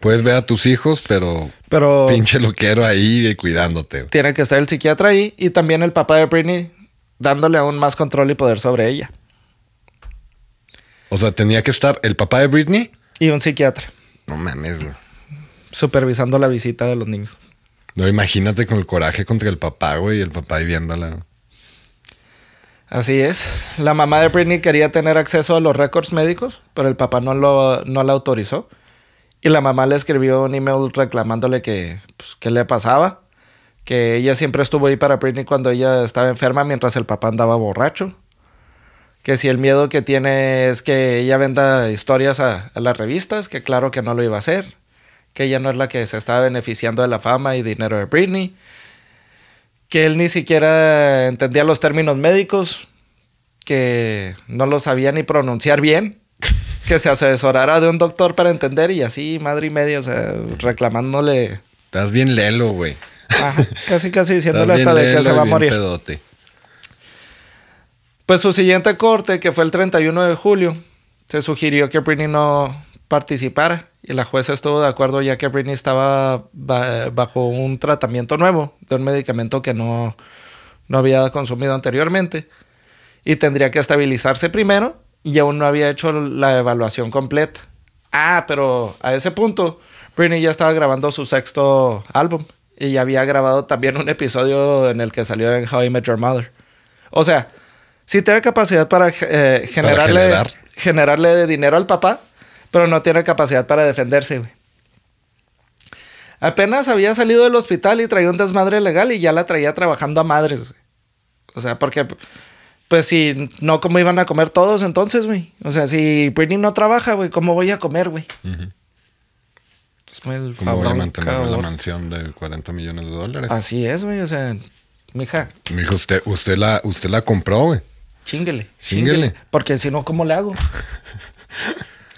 [SPEAKER 2] puedes ver a tus hijos, pero
[SPEAKER 3] Pero
[SPEAKER 2] pinche lo quiero ahí cuidándote.
[SPEAKER 3] tiene que estar el psiquiatra ahí y también el papá de Britney dándole aún más control y poder sobre ella.
[SPEAKER 2] O sea, tenía que estar el papá de Britney.
[SPEAKER 3] Y un psiquiatra
[SPEAKER 2] No mames, güey.
[SPEAKER 3] supervisando la visita de los niños.
[SPEAKER 2] No, imagínate con el coraje contra el papá, güey, y el papá ahí viéndola.
[SPEAKER 3] Así es. La mamá de Britney quería tener acceso a los récords médicos, pero el papá no lo no la autorizó. Y la mamá le escribió un email reclamándole que, pues, le pasaba. Que ella siempre estuvo ahí para Britney cuando ella estaba enferma mientras el papá andaba borracho. Que si el miedo que tiene es que ella venda historias a, a las revistas, que claro que no lo iba a hacer. Que ella no es la que se estaba beneficiando de la fama y dinero de Britney que él ni siquiera entendía los términos médicos, que no lo sabía ni pronunciar bien, que se asesorara de un doctor para entender y así, madre y media, o sea, reclamándole,
[SPEAKER 2] Estás bien lelo, güey.
[SPEAKER 3] ajá, casi casi diciéndole hasta de que se va a morir.
[SPEAKER 2] pedote.
[SPEAKER 3] Pues su siguiente corte, que fue el 31 de julio, se sugirió que Britney no participara y la jueza estuvo de acuerdo ya que Britney estaba ba- bajo un tratamiento nuevo de un medicamento que no, no había consumido anteriormente y tendría que estabilizarse primero y aún no había hecho la evaluación completa. Ah, pero a ese punto Britney ya estaba grabando su sexto álbum y ya había grabado también un episodio en el que salió en How I Met Your Mother. O sea, si tiene capacidad para eh, generarle,
[SPEAKER 2] generar.
[SPEAKER 3] generarle dinero al papá, pero no tiene capacidad para defenderse, güey. Apenas había salido del hospital y traía un desmadre legal y ya la traía trabajando a madres, güey. O sea, porque, pues si no, ¿cómo iban a comer todos entonces, güey? O sea, si Britney no trabaja, güey, ¿cómo voy a comer, güey?
[SPEAKER 2] Ujú.
[SPEAKER 3] Es el
[SPEAKER 2] ¿Cómo voy a mantener la mansión de 40 millones de dólares?
[SPEAKER 3] Así es, güey. O sea, mija,
[SPEAKER 2] Mijo, usted, usted la, usted la compró, güey.
[SPEAKER 3] chinguele.
[SPEAKER 2] Chinguele.
[SPEAKER 3] Porque si no, ¿cómo le hago? (laughs)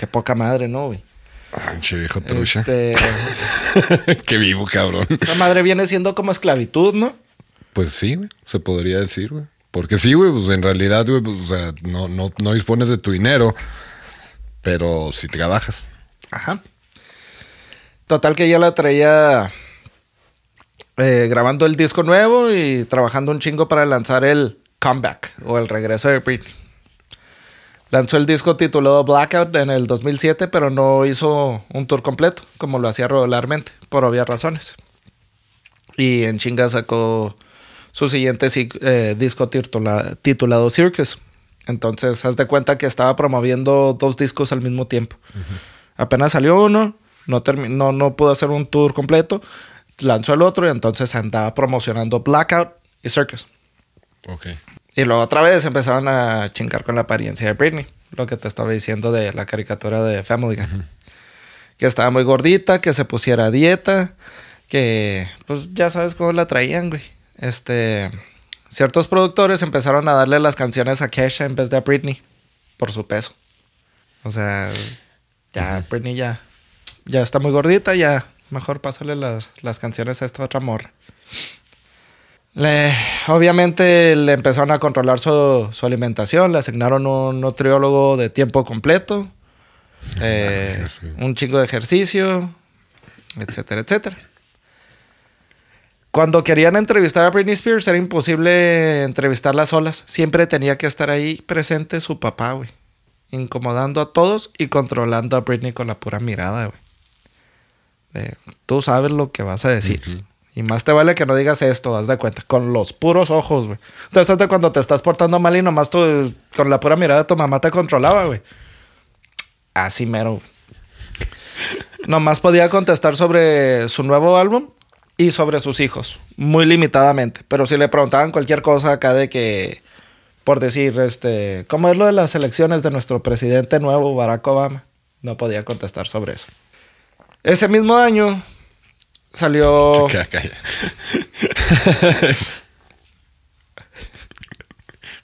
[SPEAKER 3] Qué poca madre, ¿no, güey?
[SPEAKER 2] Ah, che viejo trucha.
[SPEAKER 3] Este, (laughs)
[SPEAKER 2] Qué vivo, cabrón.
[SPEAKER 3] esa madre viene siendo como esclavitud, ¿no?
[SPEAKER 2] Pues sí, güey. Se podría decir, güey. Porque sí, güey, pues en realidad, güey, pues, o sea, no, no, no dispones de tu dinero, pero si trabajas.
[SPEAKER 3] Ajá. Total que ya la traía eh, grabando el disco nuevo y trabajando un chingo para lanzar el comeback o el regreso de Britney. Lanzó el disco titulado Blackout en el 2007, pero no hizo un tour completo, como lo hacía regularmente, por obvias razones. Y en chinga sacó su siguiente si- eh, disco titula- titulado Circus. Entonces, haz de cuenta que estaba promoviendo dos discos al mismo tiempo. Apenas salió uno, no, no, no pudo hacer un tour completo, lanzó el otro y entonces andaba promocionando Blackout y Circus.
[SPEAKER 2] Ok.
[SPEAKER 3] Y luego otra vez empezaron a chingar con la apariencia de Britney. Lo que te estaba diciendo de la caricatura de Family Guy. Que estaba muy gordita, que se pusiera a dieta, que pues ya sabes cómo la traían, güey. Este, ciertos productores empezaron a darle las canciones a Kesha en vez de a Britney por su peso. O sea, ya Britney ya, ya está muy gordita, ya mejor pásale las, las canciones a esta otra morra. Le- obviamente le empezaron a controlar su, su alimentación, le asignaron un nutriólogo de tiempo completo, eh, un chingo de ejercicio, etcétera, etcétera. Cuando querían entrevistar a Britney Spears era imposible entrevistarla solas. Siempre tenía que estar ahí presente su papá, güey. Incomodando a todos y controlando a Britney con la pura mirada, güey. Tú sabes lo que vas a decir. Y más te vale que no digas esto, haz de cuenta, con los puros ojos, güey. Entonces, de cuando te estás portando mal y nomás tú, con la pura mirada, tu mamá te controlaba, güey. Así mero. nomás podía contestar sobre su nuevo álbum y sobre sus hijos, muy limitadamente. Pero si le preguntaban cualquier cosa acá de que, por decir, este, ¿cómo es lo de las elecciones de nuestro presidente nuevo, Barack Obama? No podía contestar sobre eso. Ese mismo año salió...
[SPEAKER 2] Calla, calla.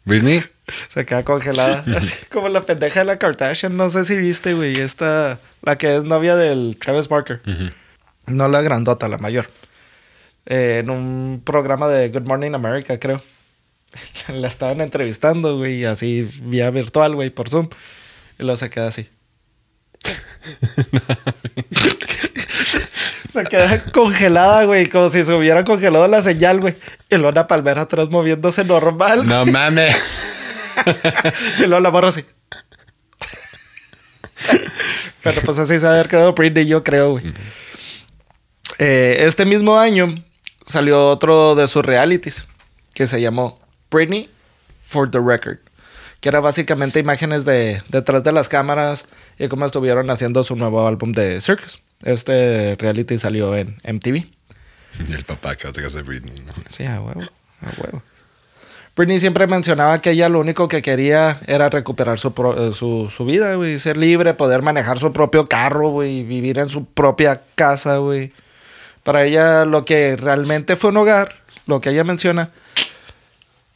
[SPEAKER 2] Britney.
[SPEAKER 3] Se queda congelada. (laughs) Así como la pendeja de la Kardashian. No sé si viste, güey. Esta, la que es novia del Travis Barker. No la grandota, la mayor. Eh, en un programa de Good Morning America, creo. (laughs) la estaban entrevistando, güey. Así vía virtual, güey, por Zoom. Y luego se queda así. (laughs) se queda congelada, güey. Como si se hubiera congelado la señal, güey. Y luego una palmera atrás moviéndose normal. güey.
[SPEAKER 2] No mames. (laughs)
[SPEAKER 3] Y luego la morra así. Pero pues así se ha de haber quedado Britney, yo creo, güey. Eh, este mismo año salió otro de sus realities que se llamó Britney for the Record. Que era básicamente imágenes de detrás de las cámaras y cómo estuvieron haciendo su nuevo álbum de Circus. Este reality salió en MTV.
[SPEAKER 2] Y (laughs) el papá que atrás de Britney, ¿no?
[SPEAKER 3] Sí, a huevo, a huevo. Britney siempre mencionaba que ella lo único que quería era recuperar su, pro- eh, su, su vida, güey. Ser libre, poder manejar su propio carro, güey. Vivir en su propia casa, güey. Para ella lo que realmente fue un hogar, lo que ella menciona,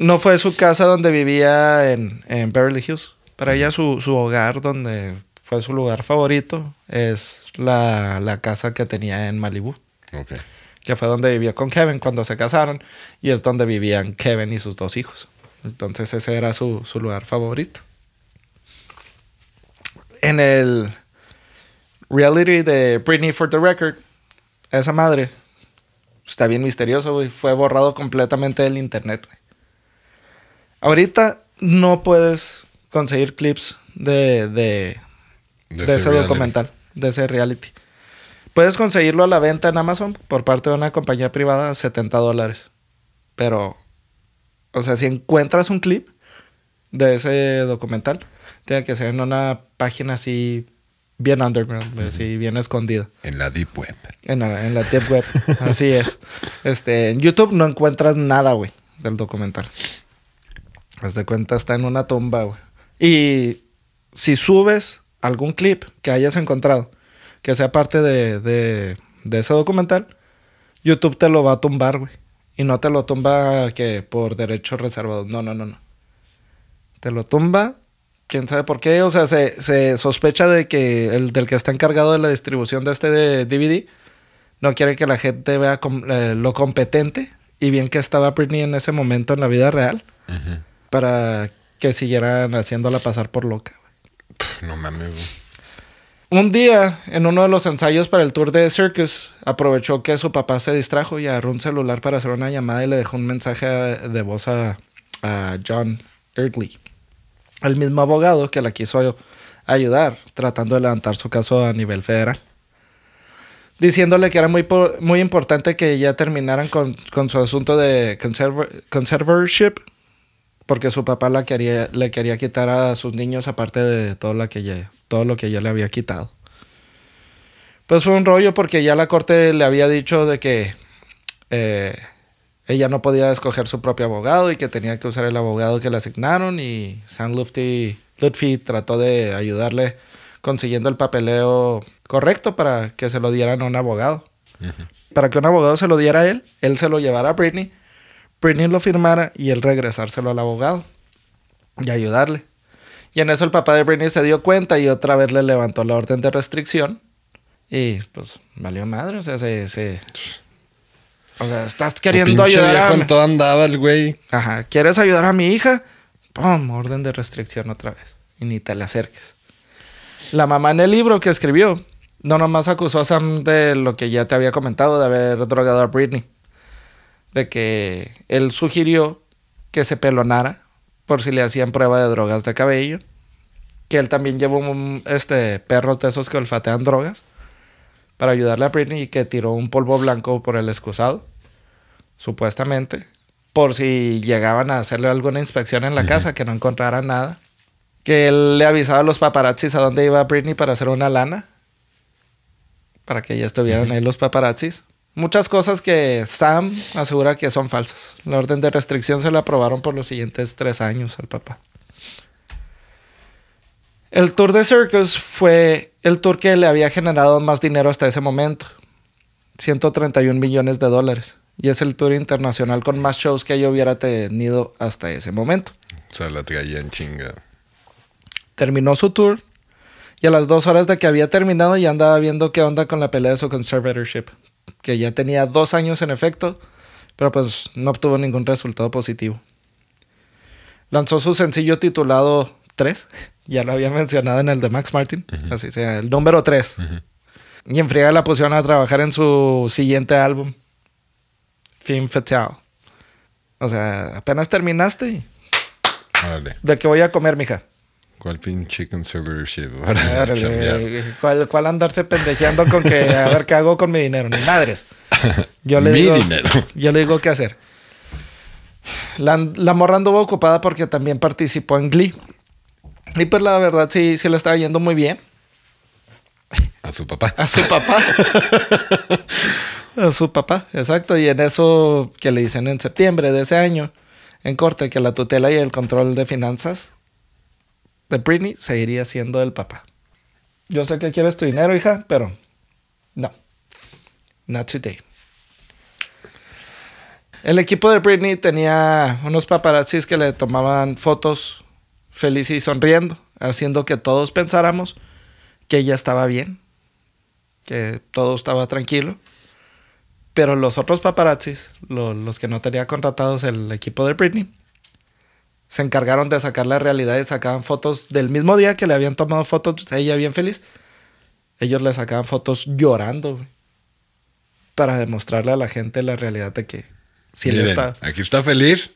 [SPEAKER 3] no fue su casa donde vivía en, en Beverly Hills. Para ella su, su hogar, donde fue su lugar favorito, es la, la casa que tenía en Malibu
[SPEAKER 2] Ok.
[SPEAKER 3] que fue donde vivió con Kevin cuando se casaron y es donde vivían Kevin y sus dos hijos. Entonces ese era su, su lugar favorito. En el reality de Britney for the Record, esa madre está bien misterioso, güey. Fue borrado completamente del internet, güey. Ahorita no puedes conseguir clips de, de,
[SPEAKER 2] De
[SPEAKER 3] de
[SPEAKER 2] ese
[SPEAKER 3] documental, de ese reality. Puedes conseguirlo a la venta en Amazon por parte de una compañía privada a 70 dólares. Pero, o sea, si encuentras un clip, de ese documental tiene que ser en una página así bien underground, así bien escondida.
[SPEAKER 2] En la Deep Web.
[SPEAKER 3] En la, en la Deep Web, (laughs) así es. Este, en YouTube no encuentras nada, güey, del documental. Haz de cuenta, está en una tumba, güey. Y si subes algún clip que hayas encontrado, que sea parte de, de, de ese documental, YouTube te lo va a tumbar, güey. Y no te lo tumba que por derechos reservados. No, no, no, no. Te lo tumba. ¿Quién sabe por qué? O sea, se, se sospecha de que el del que está encargado de la distribución de este DVD no quiere que la gente vea eh, lo competente y bien que estaba Britney en ese momento en la vida real
[SPEAKER 2] Ujú.
[SPEAKER 3] Para que siguieran haciéndola pasar por loca.
[SPEAKER 2] Pff, no mames.
[SPEAKER 3] Un día, en uno de los ensayos para el tour de Circus, aprovechó que su papá se distrajo y agarró un celular para hacer una llamada y le dejó un mensaje de voz a, a John Erdley, el mismo abogado que la quiso ayudar tratando de levantar su caso a nivel federal. Diciéndole que era muy, muy importante que ya terminaran con, con su asunto de conserva- conservatorship, porque su papá la quería, le quería quitar a sus niños aparte de todo, la que ya- todo lo que ya le había quitado. Pues fue un rollo porque ya la corte le había dicho de que eh, ella no podía escoger su propio abogado y que tenía que usar el abogado que le asignaron y Sam Lutfi, Lutfi trató de ayudarle consiguiendo el papeleo correcto para que se lo dieran a un abogado. Para que un abogado se lo diera a él, él se lo llevara a Britney, Britney lo firmara y él regresárselo al abogado y ayudarle. Y en eso el papá de Britney se dio cuenta y otra vez le levantó la orden de restricción. Y pues valió madre, o sea, se... se- o sea, estás queriendo ayudar a...
[SPEAKER 2] en todo andaba el güey.
[SPEAKER 3] Ajá, ¿quieres ayudar a mi hija? ¡Pum! Orden de restricción otra vez. Y ni te le acerques. La mamá en el libro que escribió, no nomás acusó a Sam de lo que ya te había comentado, de haber drogado a Britney. De que él sugirió que se pelonara por si le hacían prueba de drogas de cabello. Que él también llevó un, este, perros de esos que olfatean drogas para ayudarle a Britney y que tiró un polvo blanco por el excusado, supuestamente, por si llegaban a hacerle alguna inspección en la casa, que no encontraran nada. Que él le avisaba a los paparazzis a dónde iba Britney para hacer una lana, para que ya estuvieran ahí los paparazzis. Muchas cosas que Sam asegura que son falsas. La orden de restricción se la aprobaron por los siguientes tres años al papá. El tour de Circus fue el tour que le había generado más dinero hasta ese momento. 131 millones de dólares. Y es el tour internacional con más shows que yo hubiera tenido hasta ese momento.
[SPEAKER 2] O sea, la traía en chinga.
[SPEAKER 3] Terminó su tour y a las dos horas de que había terminado ya andaba viendo qué onda con la pelea de su conservatorship. Que ya tenía dos años en efecto, pero pues no obtuvo ningún resultado positivo. Lanzó su sencillo titulado 3, (laughs) ya lo había mencionado en el de Max Martin, así sea, el número 3.
[SPEAKER 2] Ujú.
[SPEAKER 3] Y en friega la pusieron a trabajar en su siguiente álbum, Film Fatale. O sea, apenas terminaste. ¿De qué voy a comer, mija?
[SPEAKER 2] ¿Cuál pinche conservatorship? (laughs)
[SPEAKER 3] ¿Cuál, cuál andarse pendejeando con que a ver qué hago con mi dinero? Ni madres. Yo le (laughs)
[SPEAKER 2] Mi
[SPEAKER 3] digo,
[SPEAKER 2] dinero.
[SPEAKER 3] Yo le digo qué hacer. La, la morra anduvo ocupada porque también participó en Glee. Y pues la verdad sí, sí le estaba yendo muy bien.
[SPEAKER 2] A su papá.
[SPEAKER 3] A su papá. (laughs) a su papá, exacto. Y en eso que le dicen en septiembre de ese año, en corte, que la tutela y el control de finanzas de Britney seguiría siendo el papá. Yo sé que quieres tu dinero, hija, pero no. Not today. El equipo de Britney tenía unos paparazzis que le tomaban fotos feliz y sonriendo, haciendo que todos pensáramos que ella estaba bien, que todo estaba tranquilo. Pero los otros paparazzis, lo- los que no tenía contratados el equipo de Britney, se encargaron de sacar la realidad y sacaban fotos del mismo día que le habían tomado fotos a ella bien feliz. Ellos le sacaban fotos llorando, güey, para demostrarle a la gente la realidad de que sí le
[SPEAKER 2] Miren,
[SPEAKER 3] está.
[SPEAKER 2] Aquí está feliz.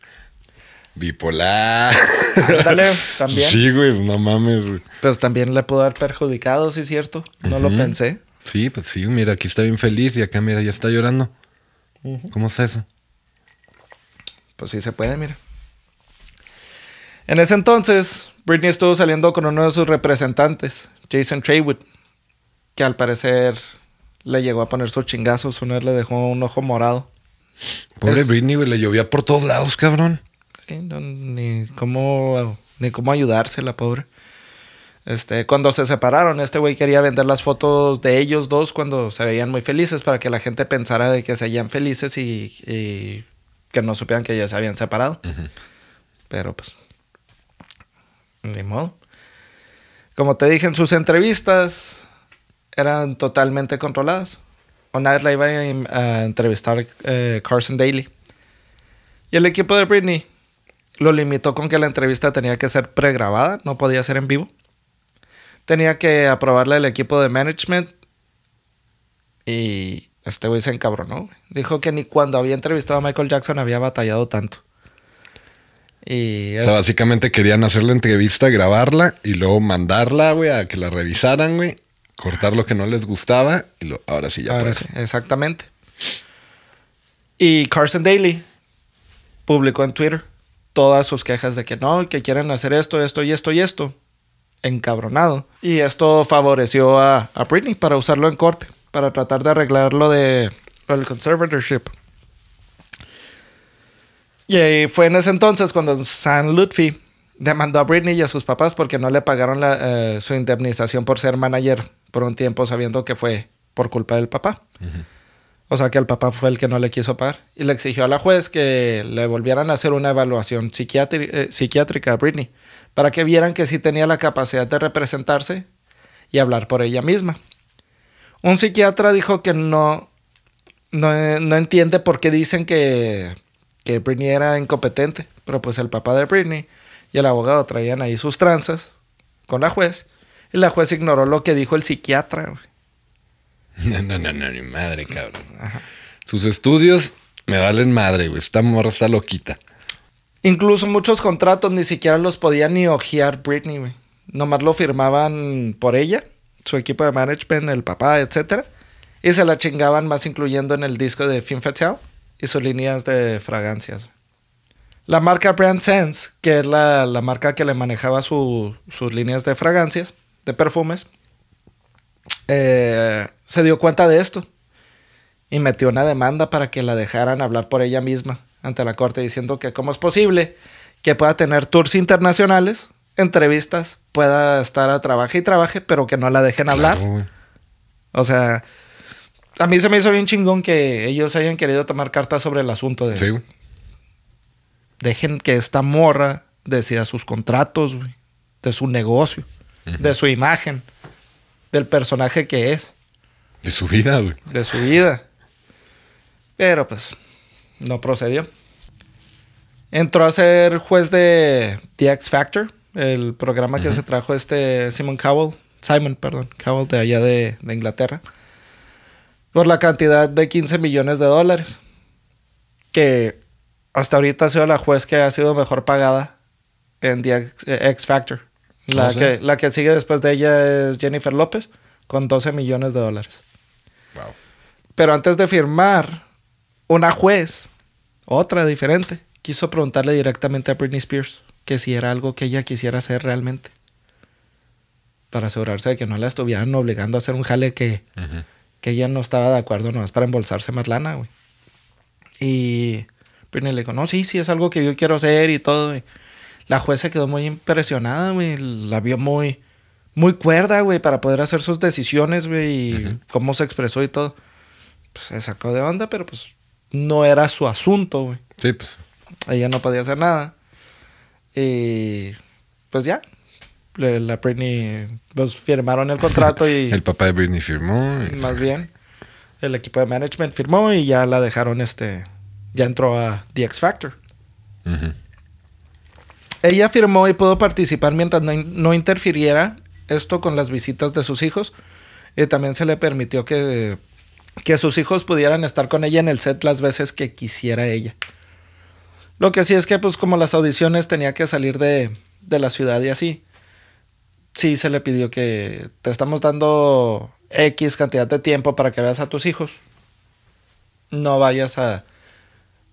[SPEAKER 2] Bipolar.
[SPEAKER 3] Ándale, (laughs) también.
[SPEAKER 2] Sí, güey, no mames, güey.
[SPEAKER 3] Pues también le pudo haber perjudicado, sí cierto. No lo pensé.
[SPEAKER 2] Sí, pues sí, mira, aquí está bien feliz y acá, mira, ya está llorando. ¿Cómo es eso?
[SPEAKER 3] Pues sí se puede, mira. En ese entonces, Britney estuvo saliendo con uno de sus representantes, Jason Traywood, que al parecer le llegó a poner sus chingazos. Una vez le dejó un ojo morado.
[SPEAKER 2] Pobre
[SPEAKER 3] Es-
[SPEAKER 2] Britney, güey, le llovía por todos lados, cabrón.
[SPEAKER 3] Sí, no, ni cómo ni cómo ayudarse la pobre. Este, cuando se separaron, este güey quería vender las fotos de ellos dos cuando se veían muy felices para que la gente pensara de que se veían felices y, y que no supieran que ya se habían separado. Pero pues ni modo. Como te dije en sus entrevistas eran totalmente controladas. Una vez la iba a, entrevistar eh, Carson Daly. Y el equipo de Britney lo limitó con que la entrevista tenía que ser pregrabada, no podía ser en vivo. Tenía que aprobarla el equipo de management. Y este güey se encabronó. Dijo que ni cuando había entrevistado a Michael Jackson había batallado tanto. Y
[SPEAKER 2] O sea, básicamente querían hacer la entrevista, grabarla y luego mandarla, güey, a que la revisaran, güey. Cortar lo que no les gustaba y lo, ahora sí ya
[SPEAKER 3] Ahora
[SPEAKER 2] puede.
[SPEAKER 3] sí, exactamente. Y Carson Daly publicó en Twitter todas sus quejas de que no, que quieren hacer esto, esto y esto y esto. Encabronado. Y esto favoreció a, a Britney para usarlo en corte, para tratar de arreglar lo de del conservatorship. Y fue en ese entonces cuando San Lutfi demandó a Britney y a sus papás porque no le pagaron la, eh, su indemnización por ser manager por un tiempo sabiendo que fue por culpa del papá. O sea que el papá fue el que no le quiso pagar. Y le exigió a la juez que le volvieran a hacer una evaluación eh, psiquiátrica a Britney para que vieran que sí tenía la capacidad de representarse y hablar por ella misma. Un psiquiatra dijo que no, no, no entiende por qué dicen que, que Britney era incompetente, pero pues el papá de Britney y el abogado traían ahí sus tranzas con la juez y la juez ignoró lo que dijo el psiquiatra. güey.
[SPEAKER 2] No, (laughs) no, no, no, ni madre, cabrón. Sus estudios me valen madre, güey. Esta morra está loquita.
[SPEAKER 3] Incluso muchos contratos ni siquiera los podía ni ojear Britney, güey. Nomás lo firmaban por ella, su equipo de management, el papá, etcétera. Y se la chingaban más incluyendo en el disco de Femme Fatale y sus líneas de fragancias. La marca Brand Sense, que es la, la marca que le manejaba su- sus líneas de fragancias, de perfumes, eh, se dio cuenta de esto y metió una demanda para que la dejaran hablar por ella misma ante la corte diciendo que cómo es posible que pueda tener tours internacionales, entrevistas, pueda estar a trabaje y trabaje, pero que no la dejen hablar.
[SPEAKER 2] Claro.
[SPEAKER 3] O sea, a mí se me hizo bien chingón que ellos hayan querido tomar cartas sobre el asunto de
[SPEAKER 2] Sí, güey.
[SPEAKER 3] dejen que esta morra decida sus contratos, güey, de su negocio, de su imagen, del personaje que es.
[SPEAKER 2] De su vida, güey.
[SPEAKER 3] de su vida. Pero pues no procedió. Entró a ser juez de The X Factor, el programa que se trajo este Simon Cowell, Simon, perdón, Cowell de allá de, de Inglaterra, por la cantidad de 15 millones de dólares. Que hasta ahorita ha sido la juez que ha sido mejor pagada en The X, eh, X Factor. La,
[SPEAKER 2] Ah, ¿sí?
[SPEAKER 3] que, la que sigue después de ella es Jennifer López, con 12 millones de dólares.
[SPEAKER 2] Wow.
[SPEAKER 3] Pero antes de firmar, una juez, otra diferente, quiso preguntarle directamente a Britney Spears que si era algo que ella quisiera hacer realmente. Para asegurarse de que no la estuvieran obligando a hacer un jale que, que ella no estaba de acuerdo nomás para embolsarse más lana, güey. Y Britney le dijo, no, sí, sí, es algo que yo quiero hacer y todo. La juez se quedó muy impresionada, güey. La vio muy, muy cuerda, güey, para poder hacer sus decisiones, güey, y cómo se expresó y todo. Pues se sacó de onda, pero pues no era su asunto, güey.
[SPEAKER 2] Sí, pues.
[SPEAKER 3] Ella no podía hacer nada. Y pues ya. La Britney, pues firmaron el contrato y (laughs)
[SPEAKER 2] El papá de Britney firmó. y-
[SPEAKER 3] más bien el equipo de management firmó y ya la dejaron este ya entró a The X Factor. Ella firmó y pudo participar mientras no, no interfiriera esto con las visitas de sus hijos. Y también se le permitió que, que sus hijos pudieran estar con ella en el set las veces que quisiera ella. Lo que sí es que, pues, como las audiciones tenía que salir de, de la ciudad y así, sí se le pidió que te estamos dando X cantidad de tiempo para que veas a tus hijos. No vayas a,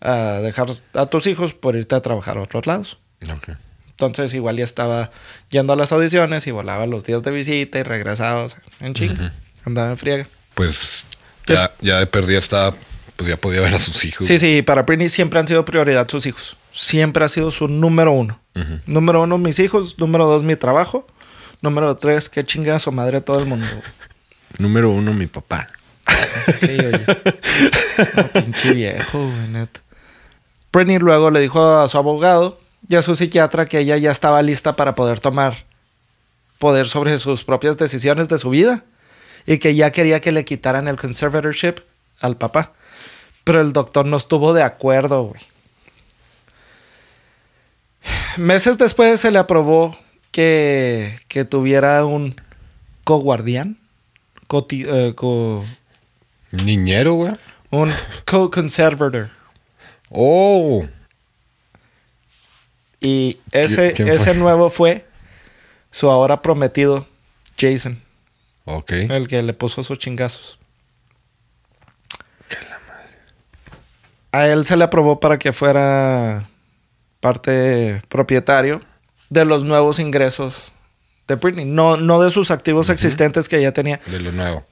[SPEAKER 3] a dejar a tus hijos por irte a trabajar a otros lados. Entonces igual ya estaba yendo a las audiciones y volaba los días de visita y regresaba o sea, en chinga.
[SPEAKER 2] Ujú.
[SPEAKER 3] Andaba en friega.
[SPEAKER 2] Pues ya, ya de perdida estaba, pues ya podía ver a sus hijos.
[SPEAKER 3] Sí, sí, para Britney siempre han sido prioridad sus hijos. Siempre ha sido su número uno. Número uno, mis hijos. Número dos, mi trabajo. Número tres, qué chingada su madre todo el mundo.
[SPEAKER 2] Número uno, mi papá.
[SPEAKER 3] Sí, oye. No, pinche viejo, güey, neta. Britney luego le dijo a su abogado y a su psiquiatra que ella ya estaba lista para poder tomar poder sobre sus propias decisiones de su vida y que ya quería que le quitaran el conservatorship al papá. Pero el doctor no estuvo de acuerdo, güey. Meses después se le aprobó que, que tuviera un co-guardián, eh, co-
[SPEAKER 2] Niñero, güey.
[SPEAKER 3] un co-conservator.
[SPEAKER 2] Oh.
[SPEAKER 3] Y ese, ese nuevo fue su ahora prometido, Jason,
[SPEAKER 2] Ok.
[SPEAKER 3] el que le puso sus chingazos. A él se le aprobó para que fuera parte propietario de los nuevos ingresos de Britney, no, no de sus activos existentes que ya tenía.
[SPEAKER 2] De lo nuevo.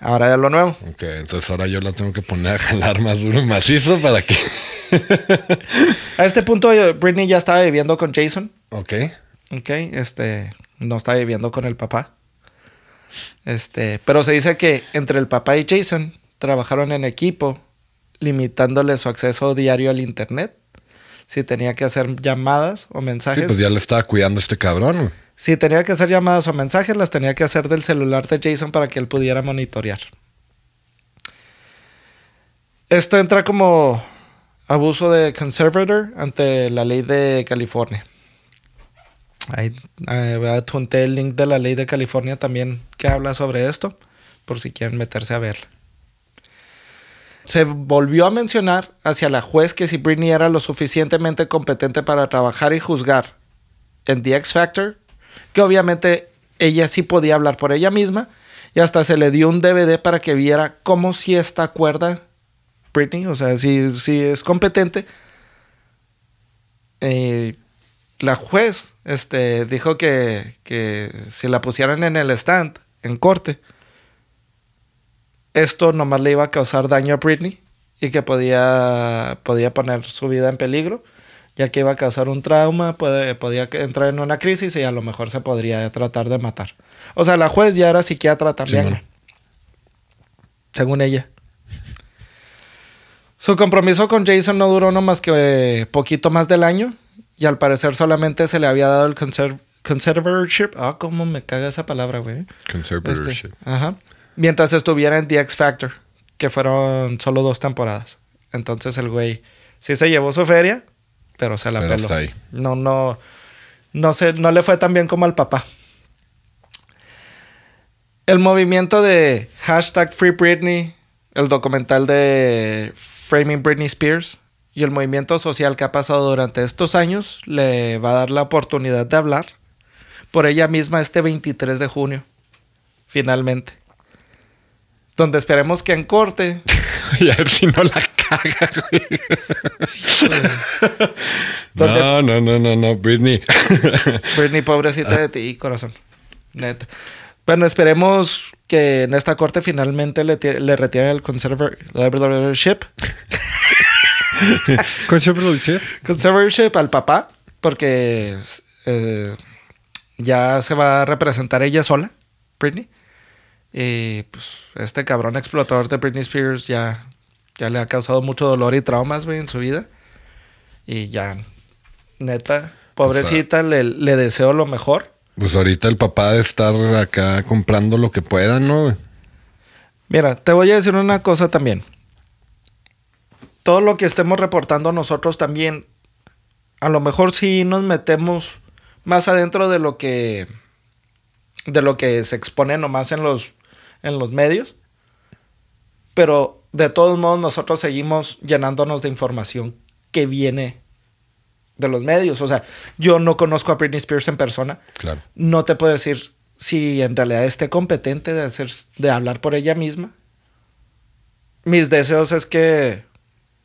[SPEAKER 3] Ahora ya lo nuevo.
[SPEAKER 2] Ok, entonces ahora yo la tengo que poner a jalar más duro y macizo para que. (laughs)
[SPEAKER 3] A este punto eh, Britney ya estaba viviendo con Jason.
[SPEAKER 2] ok.
[SPEAKER 3] Ok, este, no está viviendo con el papá. Este, pero se dice que entre el papá y Jason trabajaron en equipo, limitándole su acceso diario al internet. Si tenía que hacer llamadas o
[SPEAKER 2] Sí,
[SPEAKER 3] mensajes.
[SPEAKER 2] pues ya le estaba cuidando este cabrón, güey.
[SPEAKER 3] Si tenía que hacer llamadas o mensajes, las tenía que hacer del celular de Jason para que él pudiera monitorear. Esto entra como abuso de conservator ante la ley de California. Ahí eh, adjunté el link de la ley de California también que habla sobre esto, por si quieren meterse a verla. Se volvió a mencionar hacia la juez que si Britney era lo suficientemente competente para trabajar y juzgar en The X Factor, que obviamente ella sí podía hablar por ella misma, y hasta se le dio un DVD para que viera cómo si está cuerda Britney, o sea, si, si es competente. Eh, la juez este, dijo que, que si la pusieran en el stand, en corte, esto nomás le iba a causar daño a Britney y que podía, podía poner su vida en peligro, ya que iba a causar un trauma, puede, podía entrar en una crisis y a lo mejor se podría tratar de matar. O sea, la juez ya era psiquiatra también, según ella. Su compromiso con Jason no duró no más que eh, poquito más del año y al parecer solamente se le había dado el conserv- conservatorship. Ah, cómo me caga esa palabra, güey.
[SPEAKER 2] Conservatorship.
[SPEAKER 3] Este, ajá. Mientras estuviera en The X Factor, que fueron solo dos temporadas. Entonces el güey sí se llevó su feria, pero se la
[SPEAKER 2] Pero
[SPEAKER 3] peló.
[SPEAKER 2] hasta ahí.
[SPEAKER 3] No, no, no sé, no le fue tan bien como al papá. El movimiento de hashtag Free Britney, el documental de Framing Britney Spears y el movimiento social que ha pasado durante estos años le va a dar la oportunidad de hablar por ella misma este 23 de junio, finalmente. Donde esperemos que en corte (laughs)
[SPEAKER 2] Y a ver si no la caga, güey. (laughs) No, no, no, no, no, Britney. (laughs)
[SPEAKER 3] Britney, pobrecita de ti, corazón. Neta. Bueno, esperemos que en esta corte finalmente le, le retiren el conservatorship.
[SPEAKER 2] Conservatorship.
[SPEAKER 3] Conservatorship al papá, porque eh, ya se va a representar ella sola, Britney. Y pues este cabrón explotador de Britney Spears ya, ya le ha causado mucho dolor y traumas, güey, en su vida. Y ya, neta, pobrecita, le, le deseo lo mejor.
[SPEAKER 2] Pues ahorita el papá de estar acá comprando lo que pueda, ¿no?
[SPEAKER 3] Mira, te voy a decir una cosa también. Todo lo que estemos reportando nosotros también, a lo mejor sí nos metemos más adentro de lo que de lo que se expone nomás en los en los medios, pero de todos modos nosotros seguimos llenándonos de información que viene de los medios. O sea, yo no conozco a Britney Spears en persona,
[SPEAKER 2] Claro.
[SPEAKER 3] no te puedo decir si en realidad esté competente de hacer de hablar por ella misma. Mis deseos es que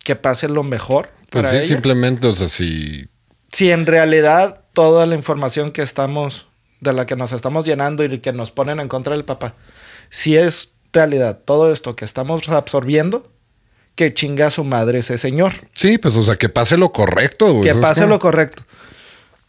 [SPEAKER 3] que pase lo mejor
[SPEAKER 2] Pues
[SPEAKER 3] para
[SPEAKER 2] sí,
[SPEAKER 3] ella.
[SPEAKER 2] simplemente, o sea, si
[SPEAKER 3] si en realidad toda la información que estamos, de la que nos estamos llenando y que nos ponen en contra del papá, si es realidad todo esto que estamos absorbiendo, que chinga a su madre ese señor.
[SPEAKER 2] Sí, pues, o sea, que pase lo correcto, güey.
[SPEAKER 3] Que pase
[SPEAKER 2] como-
[SPEAKER 3] lo correcto.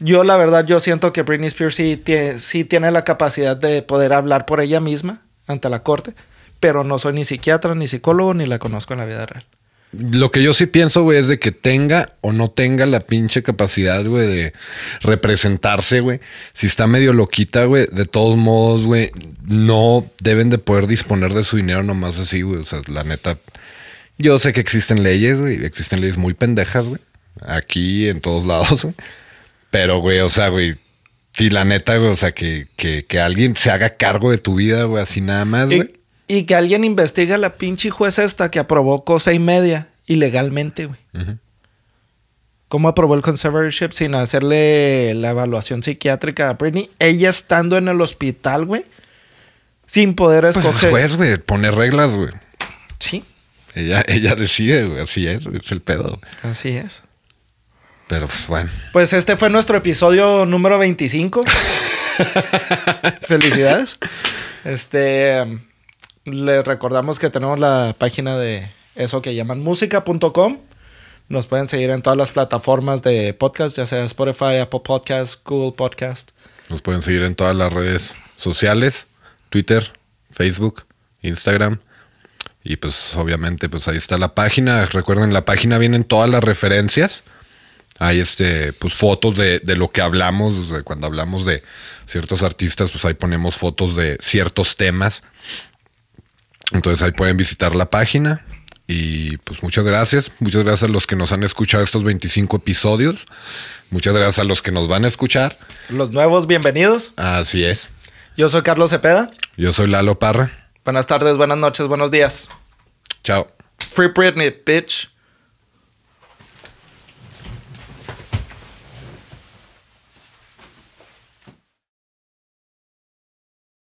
[SPEAKER 3] Yo, la verdad, yo siento que Britney Spears sí tiene, sí tiene la capacidad de poder hablar por ella misma ante la corte, pero no soy ni psiquiatra, ni psicólogo, ni la conozco en la vida real.
[SPEAKER 2] Lo que yo sí pienso, güey, es de que tenga o no tenga la pinche capacidad, güey, de representarse, güey. Si está medio loquita, güey, de todos modos, güey, no deben de poder disponer de su dinero nomás así, güey. O sea, la neta, yo sé que existen leyes, güey, existen leyes muy pendejas, güey. Aquí, en todos lados, güey. Pero, güey, o sea, güey, y la neta, güey, o sea, que, que, que alguien se haga cargo de tu vida, güey, así nada más, güey.
[SPEAKER 3] Y, y que alguien investigue a la pinche jueza esta que aprobó cosa y media ilegalmente, güey. ¿Cómo aprobó el conservatorship sin hacerle la evaluación psiquiátrica a Britney? Ella estando en el hospital, güey. Sin poder
[SPEAKER 2] Pues es
[SPEAKER 3] escoger.
[SPEAKER 2] juez, güey, pone reglas, güey.
[SPEAKER 3] sí,
[SPEAKER 2] Ella, ella decide, güey, así es, es el pedo.
[SPEAKER 3] así es.
[SPEAKER 2] Pero pues bueno.
[SPEAKER 3] Pues este fue nuestro episodio número 25. (laughs) Felicidades. Este, les recordamos que tenemos la página de eso que llaman música.com. Nos pueden seguir en todas las plataformas de podcast, ya sea Spotify, Apple Podcast, Google Podcast.
[SPEAKER 2] Nos pueden seguir en todas las redes sociales, Twitter, Facebook, Instagram. Y pues obviamente pues ahí está la página. Recuerden, la página vienen todas las referencias. Hay este, pues fotos de, de lo que hablamos, de cuando hablamos de ciertos artistas, pues ahí ponemos fotos de ciertos temas. Entonces ahí pueden visitar la página. Y pues muchas gracias. Muchas gracias a los que nos han escuchado estos 25 episodios. Muchas gracias a los que nos van a escuchar.
[SPEAKER 3] Los nuevos, bienvenidos.
[SPEAKER 2] Así es.
[SPEAKER 3] Yo soy Carlos Cepeda.
[SPEAKER 2] Yo soy Lalo Parra.
[SPEAKER 3] Buenas tardes, buenas noches, buenos días.
[SPEAKER 2] Chao.
[SPEAKER 3] Free Britney, bitch.